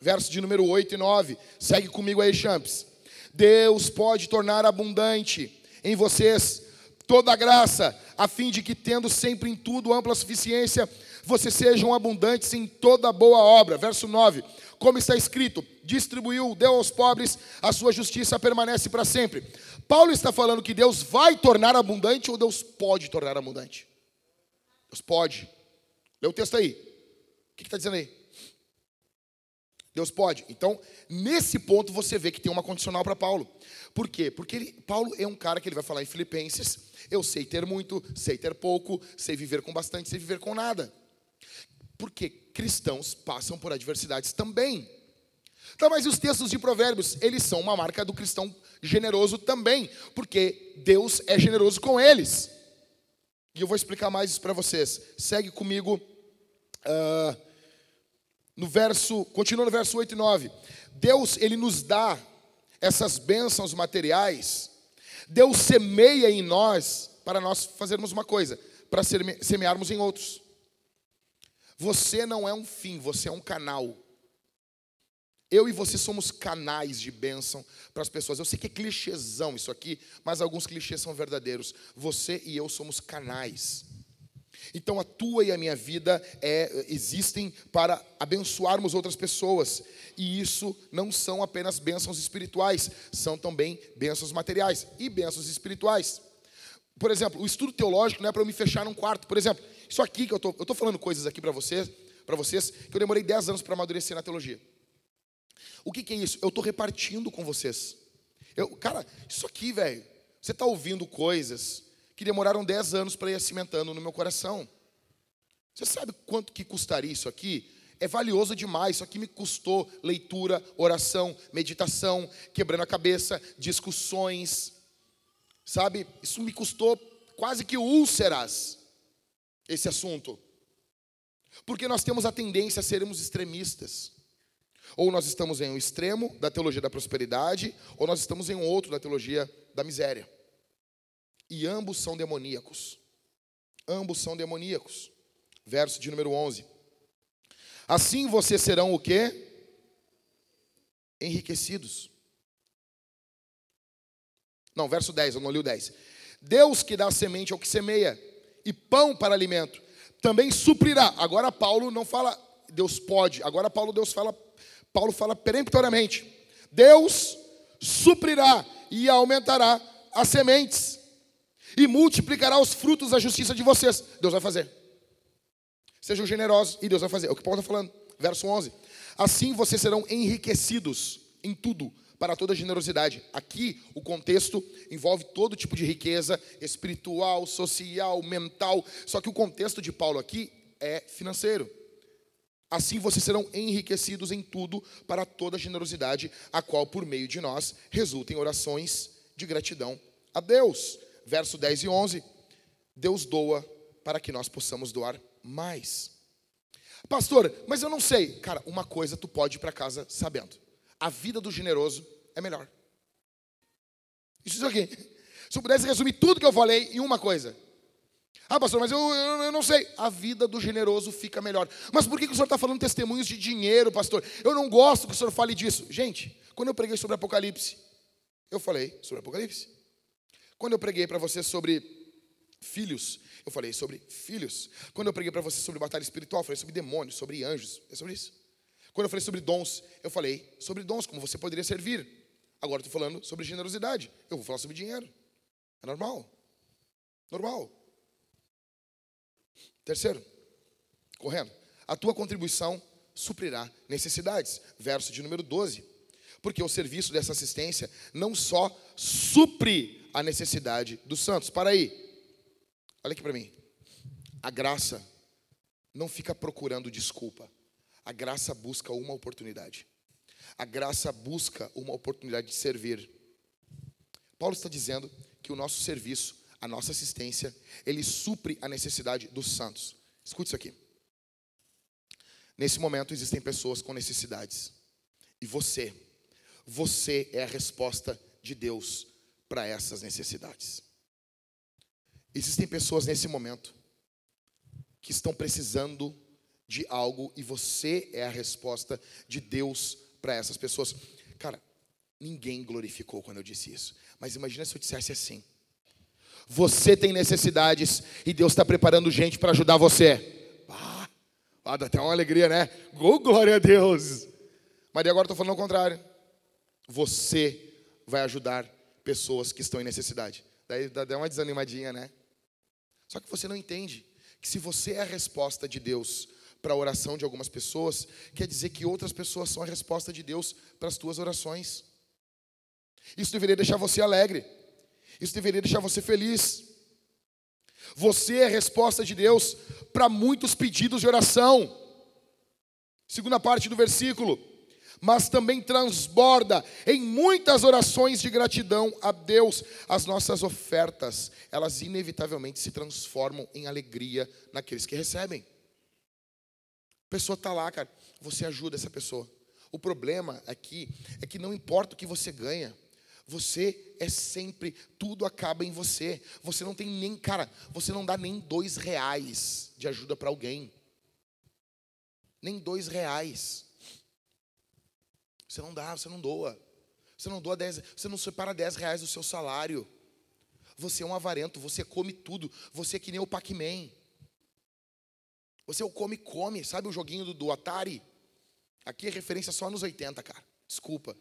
Verso de número 8 e 9. Segue comigo aí, Champs. Deus pode tornar abundante em vocês toda a graça, a fim de que, tendo sempre em tudo ampla suficiência, vocês sejam abundantes em toda boa obra. Verso 9. Como está escrito: distribuiu, deu aos pobres, a sua justiça permanece para sempre. Paulo está falando que Deus vai tornar abundante ou Deus pode tornar abundante? Deus pode. Lê o texto aí. O que está dizendo aí? Deus pode. Então, nesse ponto você vê que tem uma condicional para Paulo. Por quê? Porque ele, Paulo é um cara que ele vai falar em Filipenses: eu sei ter muito, sei ter pouco, sei viver com bastante, sei viver com nada. Porque cristãos passam por adversidades também. Então, mas os textos de Provérbios, eles são uma marca do cristão generoso também, porque Deus é generoso com eles. E eu vou explicar mais isso para vocês. Segue comigo uh, no verso, continua no verso 8 e 9. Deus, ele nos dá essas bênçãos materiais. Deus semeia em nós para nós fazermos uma coisa, para semearmos em outros. Você não é um fim, você é um canal. Eu e você somos canais de bênção para as pessoas. Eu sei que é clichêzão isso aqui, mas alguns clichês são verdadeiros. Você e eu somos canais. Então a tua e a minha vida é, existem para abençoarmos outras pessoas. E isso não são apenas bênçãos espirituais, são também bênçãos materiais e bênçãos espirituais. Por exemplo, o estudo teológico não é para eu me fechar num quarto. Por exemplo, isso aqui que eu tô, estou falando coisas aqui para vocês, para vocês, que eu demorei 10 anos para amadurecer na teologia. O que, que é isso? Eu estou repartindo com vocês. Eu, cara, isso aqui, velho, você está ouvindo coisas que demoraram 10 anos para ir cimentando no meu coração. Você sabe quanto que custaria isso aqui? É valioso demais. Isso aqui me custou leitura, oração, meditação, quebrando a cabeça, discussões. Sabe? Isso me custou quase que úlceras esse assunto. Porque nós temos a tendência a sermos extremistas. Ou nós estamos em um extremo da teologia da prosperidade, ou nós estamos em um outro da teologia da miséria. E ambos são demoníacos. Ambos são demoníacos. Verso de número 11. Assim vocês serão o quê? Enriquecidos. Não, verso 10, eu não li o 10. Deus que dá semente ao que semeia e pão para alimento, também suprirá. Agora Paulo não fala Deus pode, agora Paulo Deus fala Paulo fala peremptoriamente: Deus suprirá e aumentará as sementes e multiplicará os frutos da justiça de vocês. Deus vai fazer. Sejam generosos e Deus vai fazer. É o que Paulo está falando, verso 11. Assim vocês serão enriquecidos em tudo, para toda generosidade. Aqui o contexto envolve todo tipo de riqueza espiritual, social, mental. Só que o contexto de Paulo aqui é financeiro. Assim vocês serão enriquecidos em tudo para toda generosidade, a qual por meio de nós resultem orações de gratidão a Deus. Verso 10 e 11. Deus doa para que nós possamos doar mais. Pastor, mas eu não sei. Cara, uma coisa tu pode ir para casa sabendo. A vida do generoso é melhor. Isso aqui. Se eu pudesse resumir tudo que eu falei em uma coisa, ah, pastor, mas eu, eu, eu, não sei. A vida do generoso fica melhor. Mas por que, que o senhor está falando testemunhos de dinheiro, pastor? Eu não gosto que o senhor fale disso. Gente, quando eu preguei sobre Apocalipse, eu falei sobre Apocalipse. Quando eu preguei para você sobre filhos, eu falei sobre filhos. Quando eu preguei para você sobre batalha espiritual, eu falei sobre demônios, sobre anjos. É sobre isso. Quando eu falei sobre dons, eu falei sobre dons, como você poderia servir. Agora estou falando sobre generosidade. Eu vou falar sobre dinheiro. É normal. Normal. Terceiro, correndo, a tua contribuição suprirá necessidades. Verso de número 12. Porque o serviço dessa assistência não só supre a necessidade dos santos. Para aí. Olha aqui para mim. A graça não fica procurando desculpa. A graça busca uma oportunidade. A graça busca uma oportunidade de servir. Paulo está dizendo que o nosso serviço a nossa assistência, ele supre a necessidade dos santos. Escute isso aqui. Nesse momento existem pessoas com necessidades. E você, você é a resposta de Deus para essas necessidades. Existem pessoas nesse momento que estão precisando de algo e você é a resposta de Deus para essas pessoas. Cara, ninguém glorificou quando eu disse isso. Mas imagina se eu dissesse assim: você tem necessidades e Deus está preparando gente para ajudar você. Ah, dá até uma alegria, né? Oh, glória a Deus. Mas agora estou falando o contrário. Você vai ajudar pessoas que estão em necessidade. Daí dá uma desanimadinha, né? Só que você não entende que se você é a resposta de Deus para a oração de algumas pessoas, quer dizer que outras pessoas são a resposta de Deus para as tuas orações. Isso deveria deixar você alegre. Isso deveria deixar você feliz. Você é a resposta de Deus para muitos pedidos de oração. Segunda parte do versículo. Mas também transborda em muitas orações de gratidão a Deus. As nossas ofertas, elas inevitavelmente se transformam em alegria naqueles que recebem. A pessoa está lá, cara, você ajuda essa pessoa. O problema aqui é que não importa o que você ganha, você é sempre, tudo acaba em você. Você não tem nem, cara, você não dá nem dois reais de ajuda para alguém. Nem dois reais. Você não dá, você não doa. Você não doa dez, você não separa dez reais do seu salário. Você é um avarento, você come tudo. Você é que nem o Pac-Man. Você é o come-come, sabe o joguinho do, do Atari? Aqui é referência só nos 80, cara. Desculpa.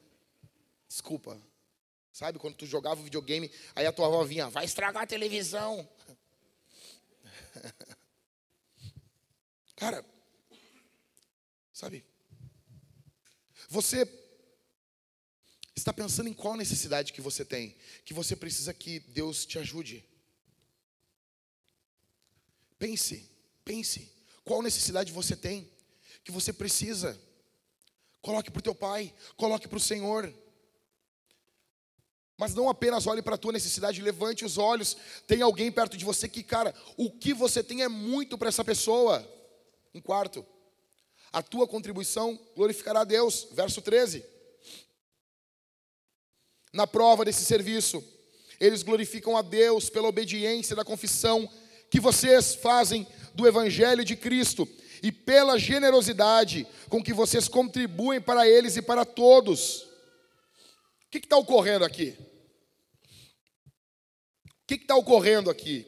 Desculpa. Sabe, quando tu jogava videogame, aí a tua avó vinha, vai estragar a televisão. Cara, sabe? Você está pensando em qual necessidade que você tem, que você precisa que Deus te ajude. Pense, pense, qual necessidade você tem, que você precisa. Coloque para o teu pai, coloque para o Senhor. Mas não apenas olhe para a tua necessidade, levante os olhos. Tem alguém perto de você que, cara, o que você tem é muito para essa pessoa. Em quarto, a tua contribuição glorificará a Deus. Verso 13. Na prova desse serviço, eles glorificam a Deus pela obediência da confissão que vocês fazem do Evangelho de Cristo e pela generosidade com que vocês contribuem para eles e para todos. O que está ocorrendo aqui? O que está ocorrendo aqui?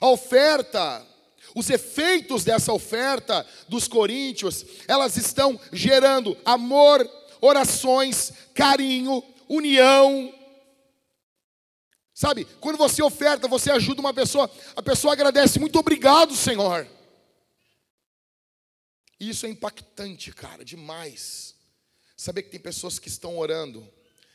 A oferta, os efeitos dessa oferta dos coríntios, elas estão gerando amor, orações, carinho, união. Sabe, quando você oferta, você ajuda uma pessoa, a pessoa agradece, muito obrigado, Senhor. Isso é impactante, cara, demais. saber que tem pessoas que estão orando,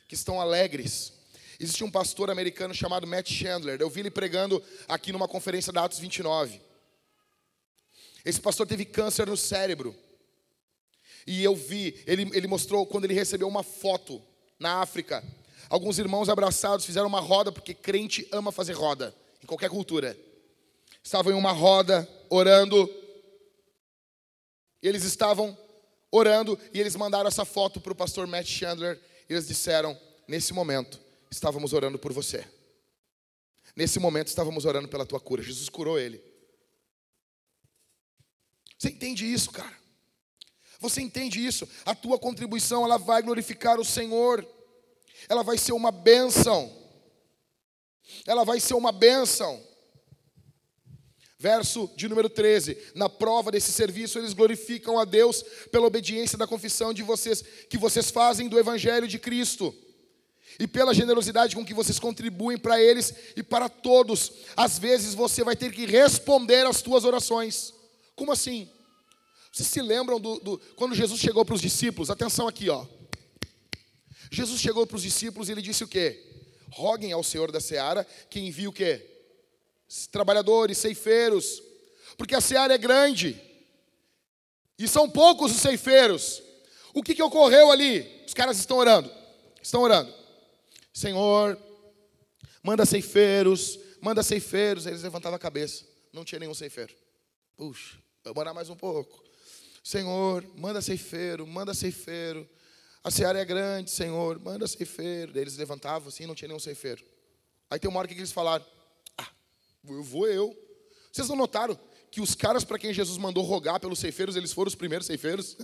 que estão alegres. Existe um pastor americano chamado Matt Chandler. Eu vi ele pregando aqui numa conferência da Atos 29. Esse pastor teve câncer no cérebro. E eu vi, ele, ele mostrou quando ele recebeu uma foto na África. Alguns irmãos abraçados fizeram uma roda, porque crente ama fazer roda, em qualquer cultura. Estavam em uma roda, orando. Eles estavam orando e eles mandaram essa foto para o pastor Matt Chandler. E eles disseram: Nesse momento, estávamos orando por você. Nesse momento, estávamos orando pela tua cura. Jesus curou ele. Você entende isso, cara? Você entende isso? A tua contribuição, ela vai glorificar o Senhor. Ela vai ser uma bênção. Ela vai ser uma bênção. Verso de número 13: Na prova desse serviço, eles glorificam a Deus pela obediência da confissão de vocês, que vocês fazem do Evangelho de Cristo, e pela generosidade com que vocês contribuem para eles e para todos. Às vezes você vai ter que responder às tuas orações. Como assim? Vocês se lembram do, do quando Jesus chegou para os discípulos? Atenção aqui, ó. Jesus chegou para os discípulos e ele disse o quê? Roguem ao Senhor da seara que envie o quê? trabalhadores, ceifeiros, porque a seara é grande e são poucos os ceifeiros. O que, que ocorreu ali? Os caras estão orando, estão orando. Senhor, manda ceifeiros, manda ceifeiros. Eles levantavam a cabeça, não tinha nenhum ceifeiro. Puxa, vou morar mais um pouco. Senhor, manda ceifeiro, manda ceifeiro. A seara é grande, Senhor, manda ceifeiro. Eles levantavam assim, não tinha nenhum ceifeiro. Aí tem uma hora que eles falaram: eu vou eu. Vocês não notaram que os caras para quem Jesus mandou rogar pelos ceifeiros, eles foram os primeiros ceifeiros?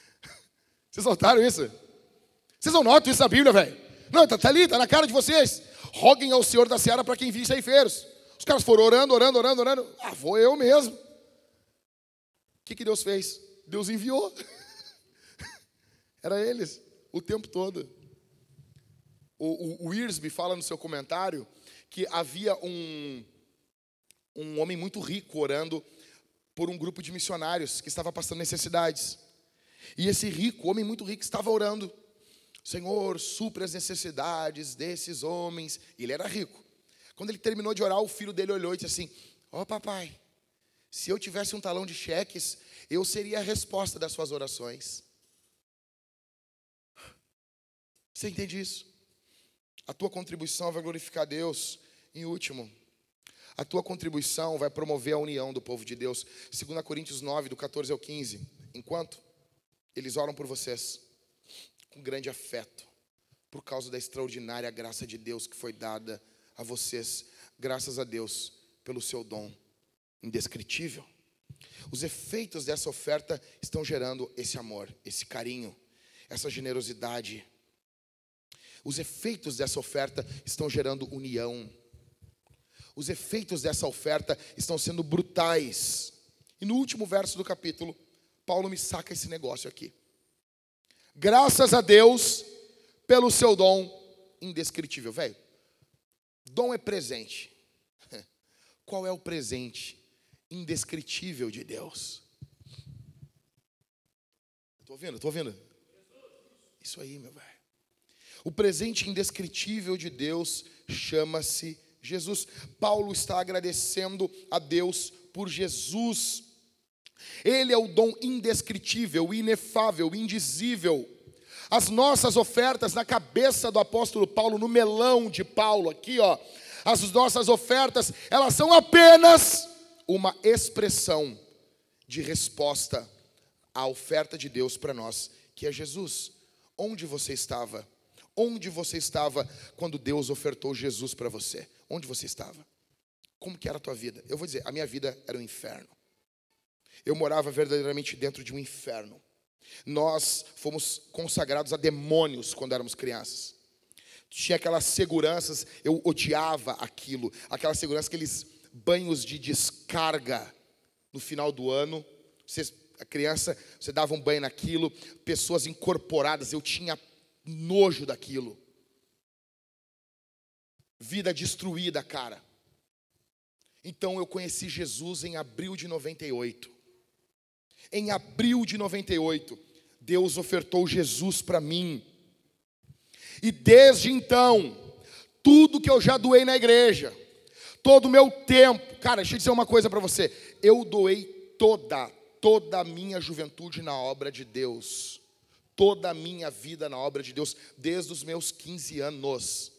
Vocês notaram isso? Vocês não notam isso na Bíblia, velho? Não, tá, tá, ali, tá na cara de vocês. Roguem ao Senhor da Seara para quem vir ceifeiros. Os caras foram orando, orando, orando, orando. Ah, vou eu mesmo. O que, que Deus fez? Deus enviou. Era eles, o tempo todo. O, o, o Irsby fala no seu comentário que havia um, um homem muito rico orando por um grupo de missionários que estava passando necessidades. E esse rico, homem muito rico, estava orando: Senhor, supre as necessidades desses homens. Ele era rico. Quando ele terminou de orar, o filho dele olhou e disse assim: Ó oh, papai, se eu tivesse um talão de cheques, eu seria a resposta das suas orações. Você entende isso? A tua contribuição vai glorificar Deus. Em último, a tua contribuição vai promover a união do povo de Deus. 2 Coríntios 9, do 14 ao 15. Enquanto eles oram por vocês com grande afeto, por causa da extraordinária graça de Deus que foi dada a vocês, graças a Deus pelo seu dom indescritível. Os efeitos dessa oferta estão gerando esse amor, esse carinho, essa generosidade. Os efeitos dessa oferta estão gerando união os efeitos dessa oferta estão sendo brutais. E no último verso do capítulo, Paulo me saca esse negócio aqui. Graças a Deus pelo seu dom indescritível. Velho, dom é presente. Qual é o presente indescritível de Deus? Estou ouvindo? Estou ouvindo? Isso aí, meu velho. O presente indescritível de Deus chama-se Jesus. Paulo está agradecendo a Deus por Jesus. Ele é o dom indescritível, inefável, indizível. As nossas ofertas na cabeça do apóstolo Paulo, no melão de Paulo, aqui ó, as nossas ofertas, elas são apenas uma expressão de resposta à oferta de Deus para nós, que é Jesus. Onde você estava? Onde você estava quando Deus ofertou Jesus para você? Onde você estava? Como que era a tua vida? Eu vou dizer, a minha vida era um inferno. Eu morava verdadeiramente dentro de um inferno. Nós fomos consagrados a demônios quando éramos crianças. Tinha aquelas seguranças, eu odiava aquilo, aquela segurança, aqueles banhos de descarga no final do ano. Você, a criança, você dava um banho naquilo, pessoas incorporadas, eu tinha nojo daquilo. Vida destruída, cara. Então eu conheci Jesus em abril de 98. Em abril de 98, Deus ofertou Jesus para mim. E desde então, tudo que eu já doei na igreja, todo o meu tempo, cara, deixa eu dizer uma coisa para você, eu doei toda, toda a minha juventude na obra de Deus, toda a minha vida na obra de Deus, desde os meus 15 anos.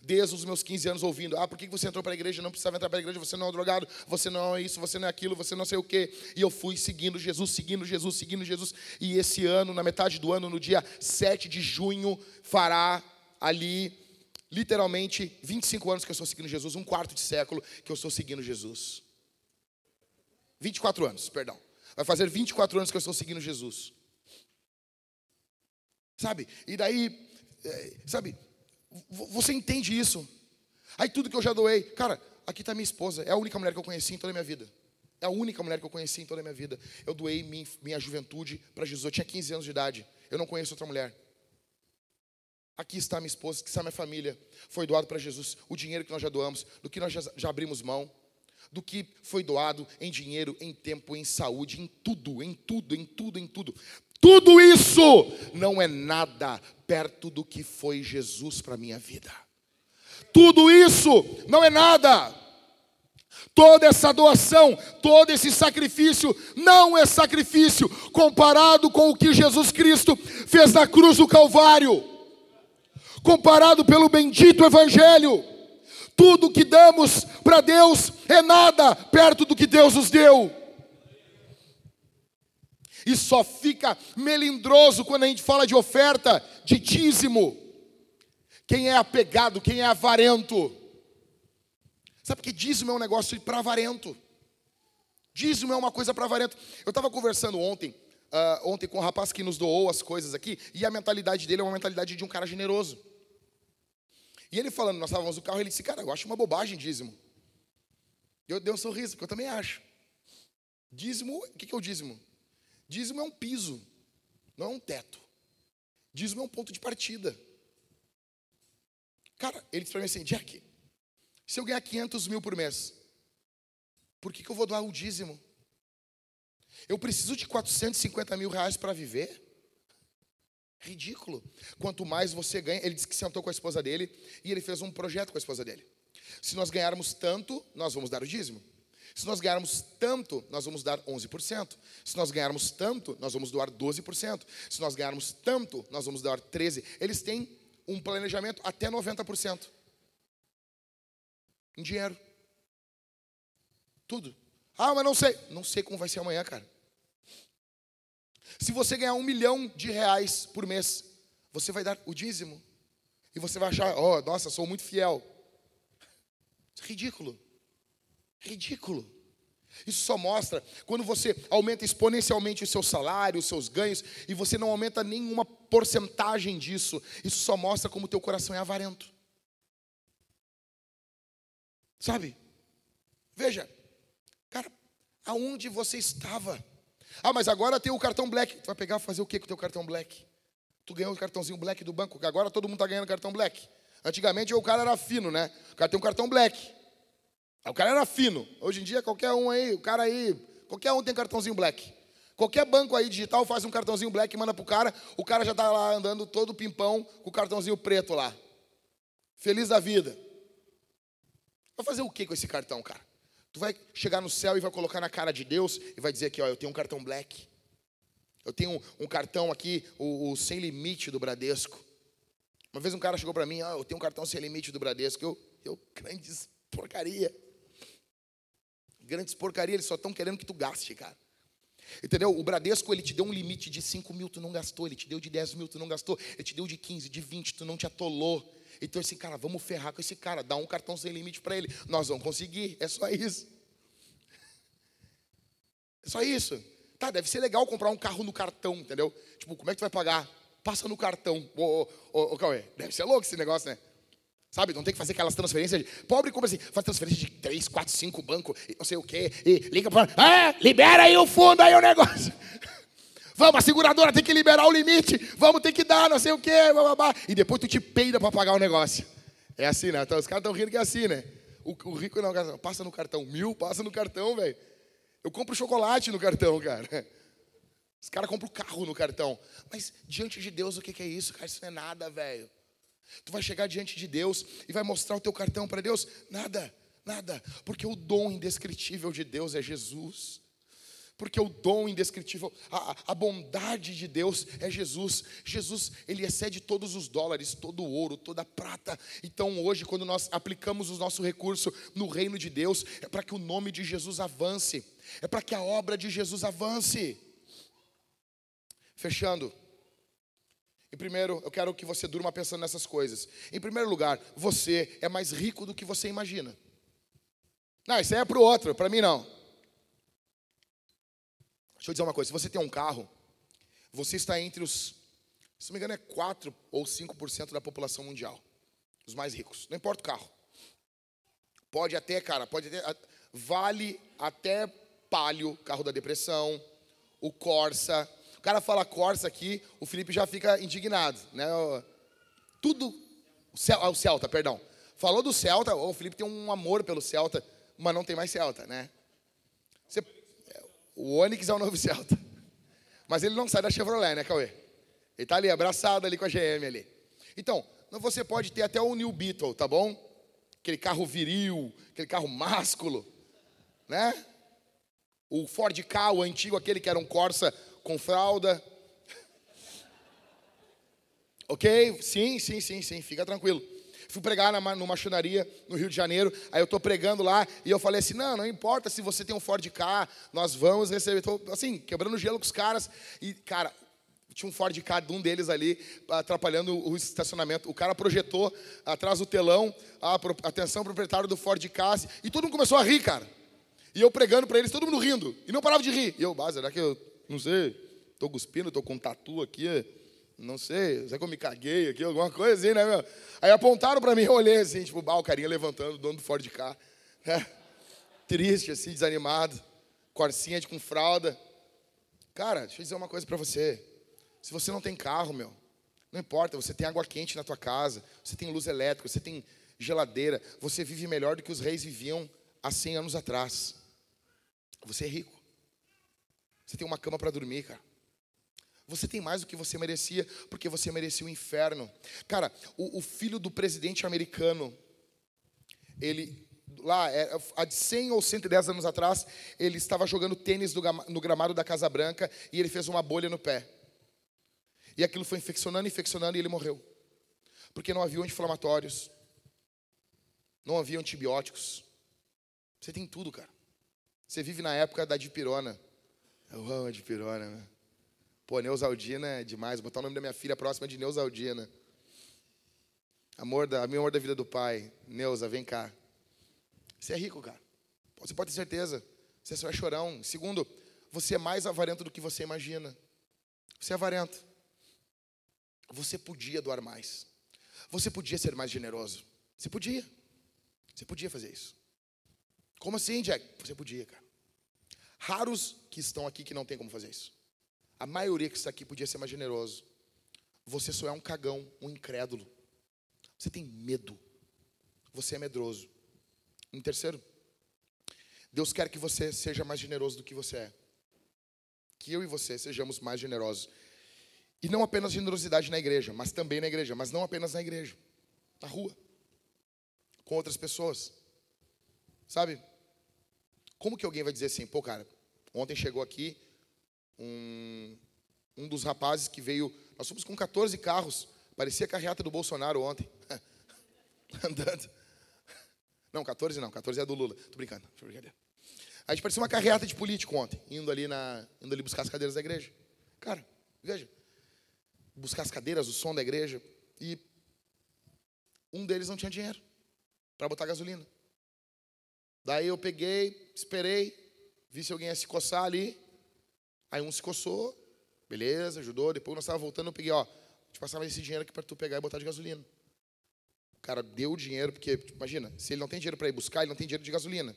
Desde os meus 15 anos ouvindo, ah, por que você entrou para a igreja? Não precisava entrar para a igreja, você não é um drogado, você não é isso, você não é aquilo, você não sei o quê. E eu fui seguindo Jesus, seguindo Jesus, seguindo Jesus. E esse ano, na metade do ano, no dia 7 de junho, fará ali, literalmente, 25 anos que eu estou seguindo Jesus, um quarto de século que eu estou seguindo Jesus. 24 anos, perdão. Vai fazer 24 anos que eu estou seguindo Jesus. Sabe? E daí, é, sabe, você entende isso? Aí tudo que eu já doei, cara, aqui está minha esposa, é a única mulher que eu conheci em toda a minha vida. É a única mulher que eu conheci em toda a minha vida. Eu doei minha, minha juventude para Jesus. Eu tinha 15 anos de idade. Eu não conheço outra mulher. Aqui está minha esposa, aqui está minha família. Foi doado para Jesus. O dinheiro que nós já doamos, do que nós já, já abrimos mão, do que foi doado em dinheiro, em tempo, em saúde, em tudo, em tudo, em tudo, em tudo. Tudo isso não é nada perto do que foi Jesus para a minha vida. Tudo isso não é nada. Toda essa doação, todo esse sacrifício não é sacrifício comparado com o que Jesus Cristo fez na cruz do Calvário. Comparado pelo bendito Evangelho, tudo que damos para Deus é nada perto do que Deus nos deu e só fica melindroso quando a gente fala de oferta, de dízimo. Quem é apegado, quem é avarento. Sabe que dízimo é um negócio para avarento. Dízimo é uma coisa para avarento. Eu estava conversando ontem, uh, ontem com um rapaz que nos doou as coisas aqui, e a mentalidade dele é uma mentalidade de um cara generoso. E ele falando, nós estávamos no carro, ele disse, cara, eu acho uma bobagem dízimo. Eu dei um sorriso, porque eu também acho. Dízimo, o que é o dízimo? Dízimo é um piso, não é um teto. Dízimo é um ponto de partida. Cara, ele disse para mim assim, Jack, se eu ganhar 500 mil por mês, por que, que eu vou doar o dízimo? Eu preciso de 450 mil reais para viver? Ridículo. Quanto mais você ganha, ele disse que sentou com a esposa dele e ele fez um projeto com a esposa dele. Se nós ganharmos tanto, nós vamos dar o dízimo. Se nós ganharmos tanto, nós vamos dar 11%. Se nós ganharmos tanto, nós vamos doar 12%. Se nós ganharmos tanto, nós vamos doar 13%. Eles têm um planejamento até 90%. Em dinheiro. Tudo. Ah, mas não sei. Não sei como vai ser amanhã, cara. Se você ganhar um milhão de reais por mês, você vai dar o dízimo. E você vai achar, oh, nossa, sou muito fiel. Ridículo. Ridículo. Isso só mostra quando você aumenta exponencialmente o seu salário, os seus ganhos, e você não aumenta nenhuma porcentagem disso. Isso só mostra como o teu coração é avarento. Sabe? Veja, cara, aonde você estava? Ah, mas agora tem o cartão black. Tu vai pegar fazer o que com o teu cartão black? Tu ganhou o cartãozinho black do banco, agora todo mundo está ganhando cartão black. Antigamente o cara era fino, né? O cara tem um cartão black. O cara era fino. Hoje em dia, qualquer um aí, o cara aí, qualquer um tem cartãozinho black. Qualquer banco aí digital faz um cartãozinho black e manda pro cara, o cara já está lá andando todo pimpão com o cartãozinho preto lá. Feliz da vida. Vai fazer o que com esse cartão, cara? Tu vai chegar no céu e vai colocar na cara de Deus e vai dizer aqui, ó, eu tenho um cartão black. Eu tenho um, um cartão aqui, o, o, sem limite do Bradesco. Uma vez um cara chegou para mim, ah, eu tenho um cartão sem limite do Bradesco. Eu, eu, grandes porcaria grandes porcaria, eles só estão querendo que tu gaste, cara. Entendeu? O Bradesco, ele te deu um limite de 5 mil, tu não gastou. Ele te deu de 10 mil, tu não gastou. Ele te deu de 15, de 20, tu não te atolou. Então, assim, cara, vamos ferrar com esse cara. Dá um cartão sem limite para ele. Nós vamos conseguir. É só isso. É só isso. Tá, deve ser legal comprar um carro no cartão, entendeu? Tipo, como é que tu vai pagar? Passa no cartão. Ô, ô, ô, ô Cauê, deve ser louco esse negócio, né? Sabe, não tem que fazer aquelas transferências. De, pobre como assim? Faz transferência de 3, 4, 5 bancos, não sei o quê, e liga para. Ah, libera aí o fundo, aí o negócio. Vamos, a seguradora tem que liberar o limite. Vamos ter que dar, não sei o quê. E depois tu te peida para pagar o negócio. É assim, né? Então, os caras estão rindo que é assim, né? O, o rico não, passa no cartão. Mil, passa no cartão, velho. Eu compro chocolate no cartão, cara. Os caras compram carro no cartão. Mas diante de Deus, o que é isso, cara? Isso não é nada, velho. Tu vai chegar diante de Deus e vai mostrar o teu cartão para Deus? Nada, nada. Porque o dom indescritível de Deus é Jesus. Porque o dom indescritível, a, a bondade de Deus é Jesus. Jesus, ele excede todos os dólares, todo o ouro, toda a prata. Então hoje, quando nós aplicamos o nosso recurso no reino de Deus, é para que o nome de Jesus avance, é para que a obra de Jesus avance. Fechando. Em primeiro, eu quero que você durma pensando nessas coisas. Em primeiro lugar, você é mais rico do que você imagina. Não, isso aí é para o outro, para mim não. Deixa eu dizer uma coisa: se você tem um carro, você está entre os, se não me engano, é 4 ou 5% da população mundial, os mais ricos. Não importa o carro. Pode até, cara, pode até, vale até Palio, carro da depressão, o Corsa. O cara fala Corsa aqui, o Felipe já fica indignado, né? Tudo, o Celta, perdão. Falou do Celta, o Felipe tem um amor pelo Celta, mas não tem mais Celta, né? Você o Onix é o novo Celta. Mas ele não sai da Chevrolet, né, Cauê? Ele está ali, abraçado ali com a GM ali. Então, você pode ter até o New Beetle, tá bom? Aquele carro viril, aquele carro másculo, né? O Ford Ka, o antigo, aquele que era um Corsa com fralda. ok? Sim, sim, sim, sim, fica tranquilo. Fui pregar numa, numa no Rio de Janeiro. Aí eu estou pregando lá e eu falei assim: não, não importa se você tem um Ford K, nós vamos receber. Tô, assim, quebrando gelo com os caras. E, cara, tinha um Ford K de um deles ali, atrapalhando o estacionamento. O cara projetou atrás do telão, a atenção proprietário do Ford K, e todo mundo começou a rir, cara. E eu pregando para eles, todo mundo rindo, e não parava de rir. E eu, base, será que eu, não sei, estou cuspindo, estou com um tatu aqui, não sei, será que eu me caguei aqui, alguma coisa assim, né, meu? Aí apontaram para mim, eu olhei assim, tipo, o carinha levantando, o dono do Ford Car, né? Triste, assim, desanimado, corcinha de com fralda. Cara, deixa eu dizer uma coisa para você. Se você não tem carro, meu, não importa, você tem água quente na tua casa, você tem luz elétrica, você tem geladeira, você vive melhor do que os reis viviam há 100 anos atrás. Você é rico. Você tem uma cama para dormir, cara. Você tem mais do que você merecia, porque você merecia o inferno. Cara, o, o filho do presidente americano, ele, lá, é, há 100 ou 110 anos atrás, ele estava jogando tênis no gramado da Casa Branca e ele fez uma bolha no pé. E aquilo foi infeccionando, infeccionando e ele morreu. Porque não havia anti-inflamatórios, não havia antibióticos. Você tem tudo, cara. Você vive na época da dipirona. Eu amo a dipirona, né? Pô, Neusaldina é demais. Vou botar o nome da minha filha próxima de Neusaldina. Amor da, amor da vida do pai. Neuza, vem cá. Você é rico, cara. Você pode ter certeza. Você só é chorão. Segundo, você é mais avarento do que você imagina. Você é avarento. Você podia doar mais. Você podia ser mais generoso. Você podia. Você podia fazer isso. Como assim, Jack? Você podia, cara. Raros que estão aqui que não tem como fazer isso. A maioria que está aqui podia ser mais generoso. Você só é um cagão, um incrédulo. Você tem medo. Você é medroso. Em terceiro, Deus quer que você seja mais generoso do que você é. Que eu e você sejamos mais generosos. E não apenas generosidade na igreja, mas também na igreja, mas não apenas na igreja, na rua, com outras pessoas. Sabe? Como que alguém vai dizer assim, pô, cara, ontem chegou aqui um, um dos rapazes que veio. Nós fomos com 14 carros, parecia a carreata do Bolsonaro ontem. Andando. Não, 14 não, 14 é do Lula. Tô brincando, tô brincadeira. A gente parecia uma carreata de político ontem, indo ali, na, indo ali buscar as cadeiras da igreja. Cara, veja, buscar as cadeiras, o som da igreja, e um deles não tinha dinheiro para botar gasolina. Daí eu peguei, esperei, vi se alguém ia se coçar ali, Aí um se coçou, beleza, ajudou. Depois nós estávamos voltando, eu peguei, ó, te passava esse dinheiro aqui para tu pegar e botar de gasolina. O cara deu o dinheiro, porque, tipo, imagina, se ele não tem dinheiro para ir buscar, ele não tem dinheiro de gasolina.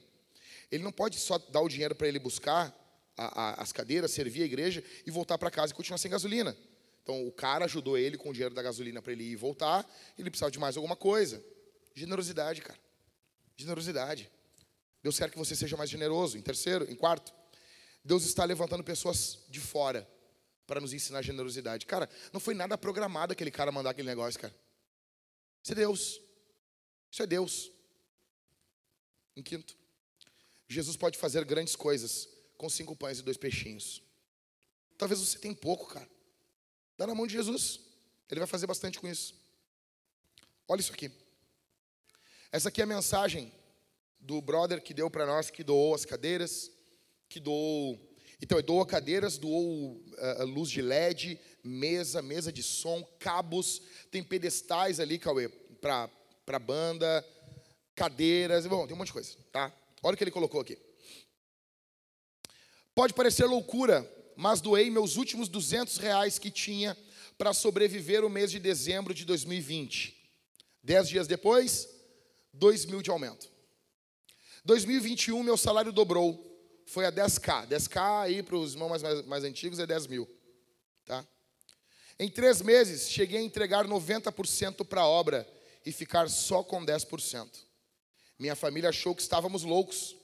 Ele não pode só dar o dinheiro para ele buscar a, a, as cadeiras, servir a igreja e voltar para casa e continuar sem gasolina. Então o cara ajudou ele com o dinheiro da gasolina para ele ir e voltar, ele precisava de mais alguma coisa. Generosidade, cara. Generosidade. Deus quer que você seja mais generoso. Em terceiro, em quarto, Deus está levantando pessoas de fora para nos ensinar generosidade. Cara, não foi nada programado aquele cara mandar aquele negócio, cara. Isso é Deus. Isso é Deus. Em quinto, Jesus pode fazer grandes coisas com cinco pães e dois peixinhos. Talvez você tenha pouco, cara. Dá na mão de Jesus. Ele vai fazer bastante com isso. Olha isso aqui. Essa aqui é a mensagem do brother que deu para nós, que doou as cadeiras, que doou. Então, ele doou cadeiras, doou uh, luz de LED, mesa, mesa de som, cabos, tem pedestais ali, Cauê, para banda, cadeiras, bom, tem um monte de coisa, tá? Olha o que ele colocou aqui. Pode parecer loucura, mas doei meus últimos 200 reais que tinha para sobreviver o mês de dezembro de 2020. Dez dias depois, 2 mil de aumento. 2021, meu salário dobrou. Foi a 10k. 10k aí para os irmãos mais, mais, mais antigos é 10 mil. Tá? Em três meses, cheguei a entregar 90% para a obra e ficar só com 10%. Minha família achou que estávamos loucos,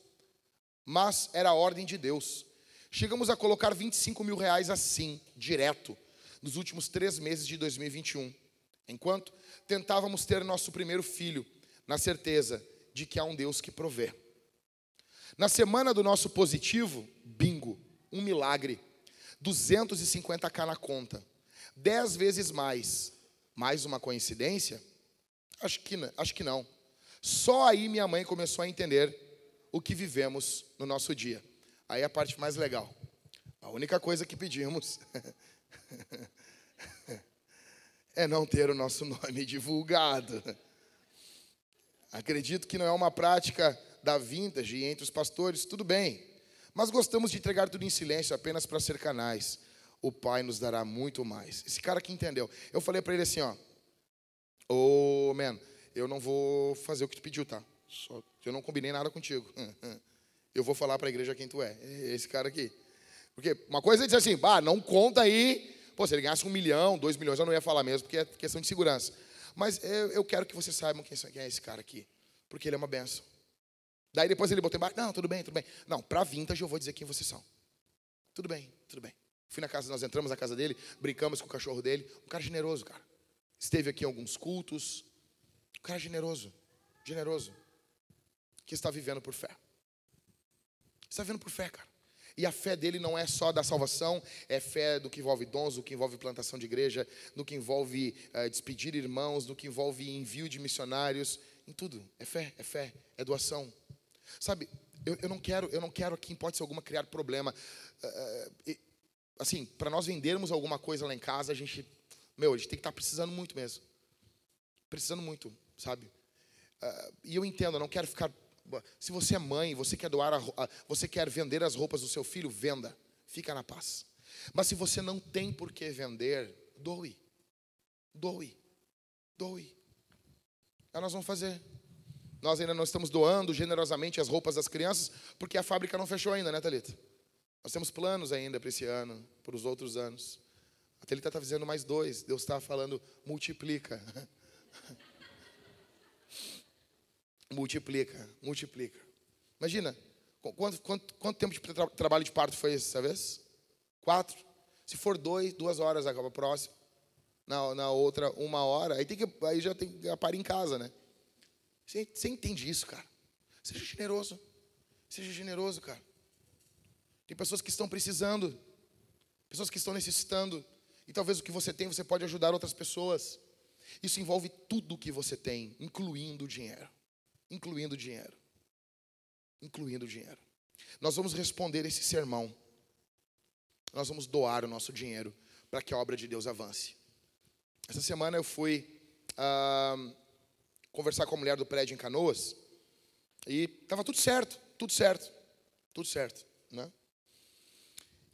mas era a ordem de Deus. Chegamos a colocar 25 mil reais assim, direto, nos últimos três meses de 2021, enquanto tentávamos ter nosso primeiro filho, na certeza de que há um Deus que provê. Na semana do nosso positivo, bingo, um milagre, 250k na conta, dez vezes mais. Mais uma coincidência? Acho que, acho que não. Só aí minha mãe começou a entender o que vivemos no nosso dia. Aí a parte mais legal. A única coisa que pedimos é não ter o nosso nome divulgado. Acredito que não é uma prática da vintage entre os pastores, tudo bem. Mas gostamos de entregar tudo em silêncio apenas para ser canais. O Pai nos dará muito mais. Esse cara que entendeu. Eu falei para ele assim, ó. Ô, oh, man, eu não vou fazer o que tu pediu, tá? Só, eu não combinei nada contigo. Eu vou falar para a igreja quem tu é. Esse cara aqui. Porque uma coisa é dizer assim, bah, não conta aí. Pô, se ele ganhasse um milhão, dois milhões, eu não ia falar mesmo, porque é questão de segurança. Mas eu, eu quero que vocês saibam quem é esse cara aqui. Porque ele é uma benção. Daí depois ele botou embaixo, não, tudo bem, tudo bem. Não, para vintage eu vou dizer quem vocês são. Tudo bem, tudo bem. Fui na casa, nós entramos na casa dele, brincamos com o cachorro dele. Um cara generoso, cara. Esteve aqui em alguns cultos, um cara generoso, generoso, que está vivendo por fé. Está vivendo por fé, cara. E a fé dele não é só da salvação, é fé do que envolve dons, do que envolve plantação de igreja, no que envolve uh, despedir irmãos, no que envolve envio de missionários, em tudo. É fé, é fé, é doação. Sabe, eu, eu não quero, eu não quero aqui, em hipótese alguma, criar problema. Uh, assim, para nós vendermos alguma coisa lá em casa, a gente, meu, a gente tem que estar tá precisando muito mesmo. Precisando muito sabe? Uh, e eu entendo, eu não quero ficar. Se você é mãe, você quer doar, a, você quer vender as roupas do seu filho, venda, fica na paz. Mas se você não tem por que vender, doe, doe, doe. Aí nós vamos fazer. Nós ainda não estamos doando generosamente as roupas das crianças, porque a fábrica não fechou ainda, né, Thalita? Nós temos planos ainda para esse ano, para os outros anos. A Thalita está fazendo mais dois. Deus está falando, multiplica. Multiplica, multiplica. Imagina, quanto, quanto, quanto tempo de tra trabalho de parto foi esse, vez? Quatro? Se for dois, duas horas acaba próximo. Na, na outra, uma hora. Aí, tem que, aí já tem que parar em casa, né? Você, você entende isso, cara? Seja generoso. Seja generoso, cara. Tem pessoas que estão precisando. Pessoas que estão necessitando. E talvez o que você tem, você pode ajudar outras pessoas. Isso envolve tudo o que você tem, incluindo o dinheiro incluindo dinheiro. Incluindo dinheiro. Nós vamos responder esse sermão. Nós vamos doar o nosso dinheiro para que a obra de Deus avance. Essa semana eu fui ah, conversar com a mulher do prédio em Canoas e estava tudo certo, tudo certo, tudo certo, né?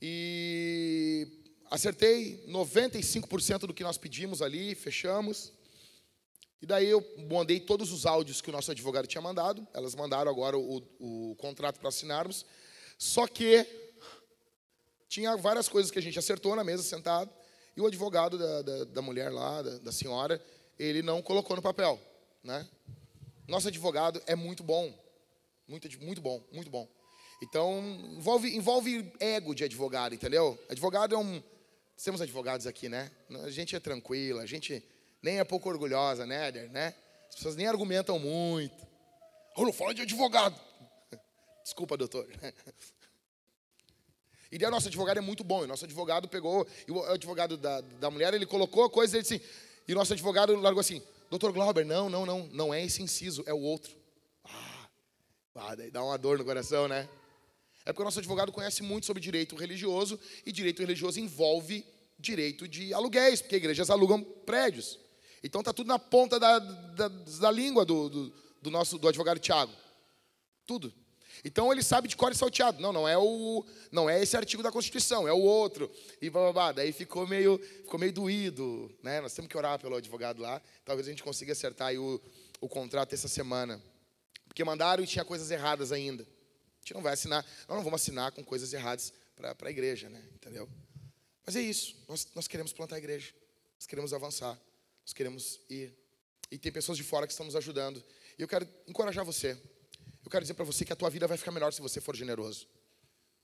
E acertei 95% do que nós pedimos ali, fechamos. E daí eu mandei todos os áudios que o nosso advogado tinha mandado. Elas mandaram agora o, o contrato para assinarmos. Só que tinha várias coisas que a gente acertou na mesa, sentado. E o advogado da, da, da mulher lá, da, da, senhora, ele não colocou no papel. Né? Nosso advogado é muito bom. Muito, muito bom, muito bom. Então, envolve, envolve ego de advogado, entendeu? Advogado é um, temos advogados aqui, né? A gente é tranquila, a gente nem é pouco orgulhosa, né, Éder, né? As pessoas nem argumentam muito. Eu não falo de advogado. Desculpa, doutor. E daí o nosso advogado é muito bom. E o nosso advogado pegou, e o advogado da, da mulher, ele colocou a coisa, ele disse, e o nosso advogado largou assim, doutor Glauber, não, não, não, não é esse inciso, é o outro. Ah, dá uma dor no coração, né? É porque o nosso advogado conhece muito sobre direito religioso, e direito religioso envolve direito de aluguéis, porque igrejas alugam prédios. Então está tudo na ponta da, da, da língua do, do, do, nosso do advogado Tiago. Tudo. Então ele sabe de cor e salteado. Não, não é o, não é esse artigo da Constituição, é o outro. E blá, blá, blá. daí ficou meio, ficou meio doído, né? Nós temos que orar pelo advogado lá. Talvez a gente consiga acertar o, o contrato essa semana, porque mandaram e tinha coisas erradas ainda. A gente não vai assinar, nós não vamos assinar com coisas erradas para a igreja, né? Entendeu? Mas é isso. Nós, nós queremos plantar a igreja. Nós queremos avançar. Nós queremos ir. E tem pessoas de fora que estão nos ajudando. E eu quero encorajar você. Eu quero dizer para você que a tua vida vai ficar melhor se você for generoso.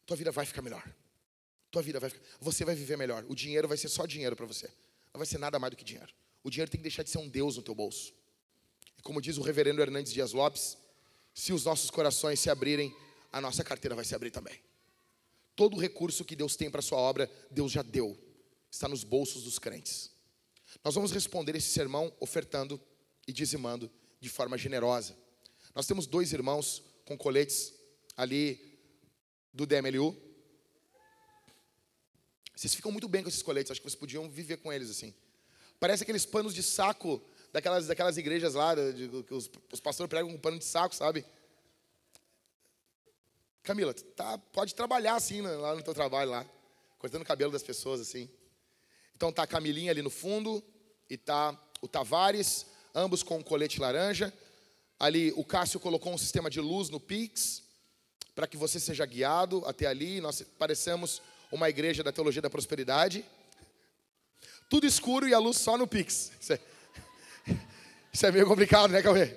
Tua vida vai ficar melhor. Tua vida vai ficar... Você vai viver melhor. O dinheiro vai ser só dinheiro para você. Não vai ser nada mais do que dinheiro. O dinheiro tem que deixar de ser um Deus no teu bolso. E como diz o reverendo Hernandes Dias Lopes, se os nossos corações se abrirem, a nossa carteira vai se abrir também. Todo o recurso que Deus tem para a sua obra, Deus já deu. Está nos bolsos dos crentes. Nós vamos responder esse sermão ofertando e dizimando de forma generosa. Nós temos dois irmãos com coletes ali do DMLU. Vocês ficam muito bem com esses coletes, acho que vocês podiam viver com eles assim. Parece aqueles panos de saco daquelas, daquelas igrejas lá, de, que os, os pastores pregam com pano de saco, sabe? Camila, tá, pode trabalhar assim né, lá no teu trabalho lá, cortando o cabelo das pessoas assim. Então tá a Camilinha ali no fundo e tá o Tavares, ambos com um colete laranja. Ali o Cássio colocou um sistema de luz no Pix para que você seja guiado até ali. Nós parecemos uma igreja da teologia da prosperidade. Tudo escuro e a luz só no Pix. Isso é, isso é meio complicado, né, Cauê?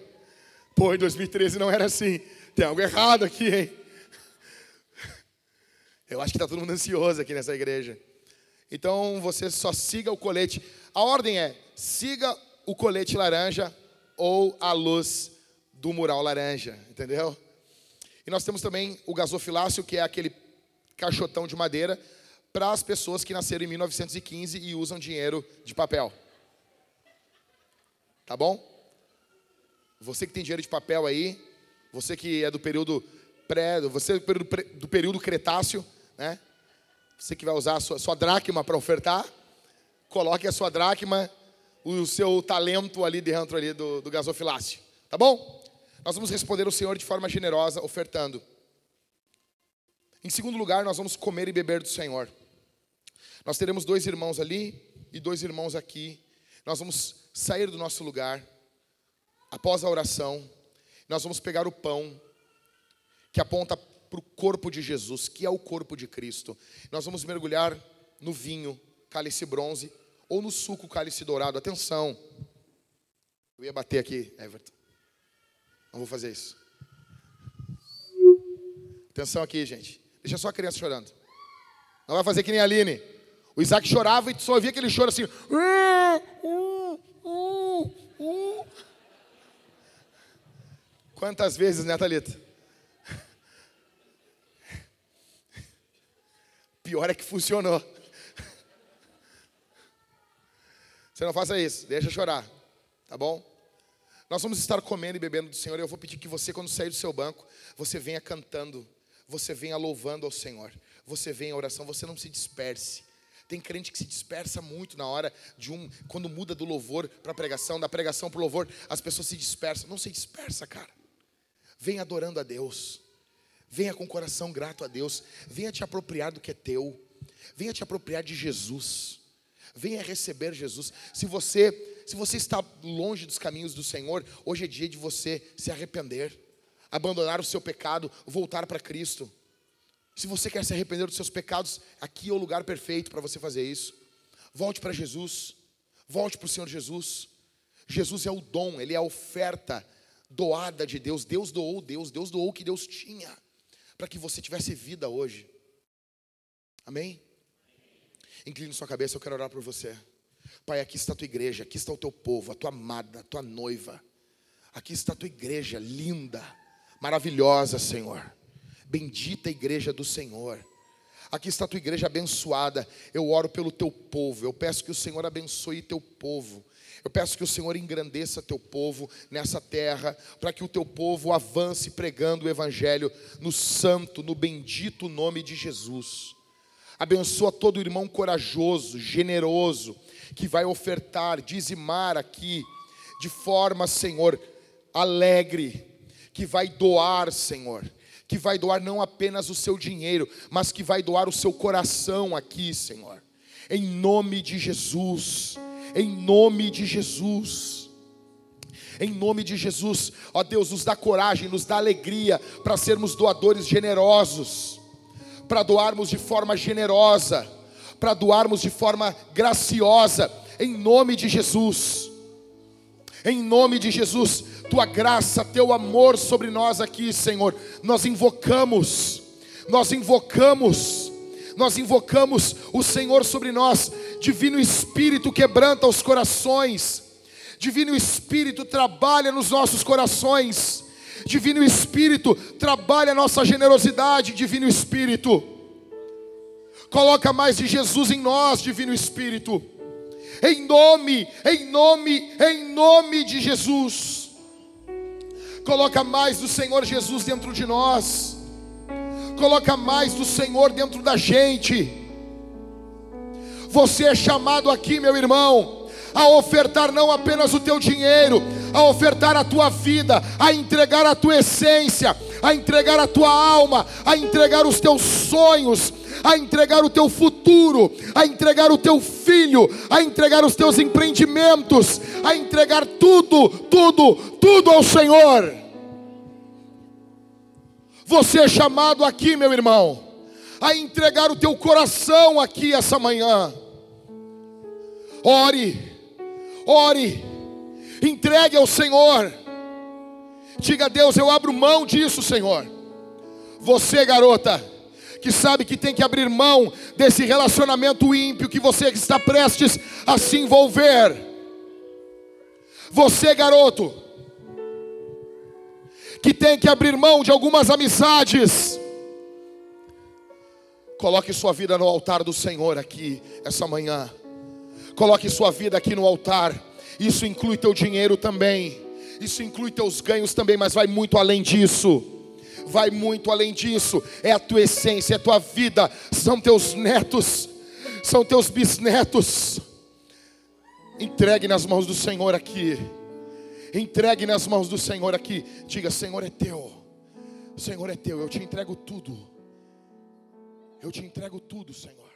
Pô, em 2013 não era assim. Tem algo errado aqui, hein? Eu acho que está todo mundo ansioso aqui nessa igreja. Então você só siga o colete. A ordem é: siga o colete laranja ou a luz do mural laranja, entendeu? E nós temos também o gasofilácio, que é aquele caixotão de madeira para as pessoas que nasceram em 1915 e usam dinheiro de papel. Tá bom? Você que tem dinheiro de papel aí, você que é do período pré, você é do período, do período Cretáceo, né? Você que vai usar a sua, sua dracma para ofertar, coloque a sua dracma, o seu talento ali dentro ali do, do gasofilácio. Tá bom? Nós vamos responder ao Senhor de forma generosa, ofertando. Em segundo lugar, nós vamos comer e beber do Senhor. Nós teremos dois irmãos ali e dois irmãos aqui. Nós vamos sair do nosso lugar após a oração. Nós vamos pegar o pão que aponta para o corpo de Jesus, que é o corpo de Cristo. Nós vamos mergulhar no vinho, cálice bronze, ou no suco, cálice dourado. Atenção. Eu ia bater aqui, Everton. Não vou fazer isso. Atenção aqui, gente. Deixa só a criança chorando. Não vai fazer que nem a Aline. O Isaac chorava e só ouvia aquele choro assim. Quantas vezes, né, Thalita? Pior é que funcionou. Você não faça isso, deixa chorar, tá bom? Nós vamos estar comendo e bebendo do Senhor. E eu vou pedir que você, quando sair do seu banco, você venha cantando, você venha louvando ao Senhor, você venha à oração, você não se disperse. Tem crente que se dispersa muito na hora de um, quando muda do louvor para a pregação, da pregação para o louvor, as pessoas se dispersam. Não se dispersa, cara. Venha adorando a Deus. Venha com o coração grato a Deus. Venha te apropriar do que é teu. Venha te apropriar de Jesus. Venha receber Jesus. Se você, se você está longe dos caminhos do Senhor, hoje é dia de você se arrepender, abandonar o seu pecado, voltar para Cristo. Se você quer se arrepender dos seus pecados, aqui é o lugar perfeito para você fazer isso. Volte para Jesus. Volte para o Senhor Jesus. Jesus é o dom, ele é a oferta doada de Deus. Deus doou Deus, Deus doou o que Deus tinha para que você tivesse vida hoje. Amém? Incline sua cabeça, eu quero orar por você. Pai, aqui está a tua igreja, aqui está o teu povo, a tua amada, a tua noiva. Aqui está a tua igreja linda, maravilhosa, Senhor. Bendita igreja do Senhor. Aqui está a tua igreja abençoada. Eu oro pelo teu povo. Eu peço que o Senhor abençoe teu povo. Eu peço que o Senhor engrandeça teu povo nessa terra, para que o teu povo avance pregando o evangelho no santo, no bendito nome de Jesus. Abençoa todo irmão corajoso, generoso, que vai ofertar, dizimar aqui, de forma, Senhor, alegre, que vai doar, Senhor, que vai doar não apenas o seu dinheiro, mas que vai doar o seu coração aqui, Senhor, em nome de Jesus, em nome de Jesus. Em nome de Jesus, ó Deus, nos dá coragem, nos dá alegria para sermos doadores generosos, para doarmos de forma generosa, para doarmos de forma graciosa, em nome de Jesus. Em nome de Jesus, tua graça, teu amor sobre nós aqui, Senhor. Nós invocamos, nós invocamos, nós invocamos o Senhor sobre nós. Divino Espírito quebranta os corações. Divino Espírito trabalha nos nossos corações. Divino Espírito trabalha a nossa generosidade, Divino Espírito. Coloca mais de Jesus em nós, Divino Espírito. Em nome, em nome, em nome de Jesus. Coloca mais do Senhor Jesus dentro de nós. Coloca mais do Senhor dentro da gente. Você é chamado aqui, meu irmão, a ofertar não apenas o teu dinheiro, a ofertar a tua vida, a entregar a tua essência, a entregar a tua alma, a entregar os teus sonhos, a entregar o teu futuro, a entregar o teu filho, a entregar os teus empreendimentos, a entregar tudo, tudo, tudo ao Senhor. Você é chamado aqui, meu irmão, a entregar o teu coração aqui essa manhã. Ore, ore, entregue ao Senhor. Diga a Deus: Eu abro mão disso, Senhor. Você, garota, que sabe que tem que abrir mão desse relacionamento ímpio que você está prestes a se envolver. Você, garoto, que tem que abrir mão de algumas amizades. Coloque sua vida no altar do Senhor aqui essa manhã. Coloque sua vida aqui no altar. Isso inclui teu dinheiro também. Isso inclui teus ganhos também, mas vai muito além disso vai muito além disso. É a tua essência, é a tua vida, são teus netos, são teus bisnetos. Entregue nas mãos do Senhor aqui. Entregue nas mãos do Senhor aqui. Diga: Senhor é teu. Senhor é teu. Eu te entrego tudo. Eu te entrego tudo, Senhor.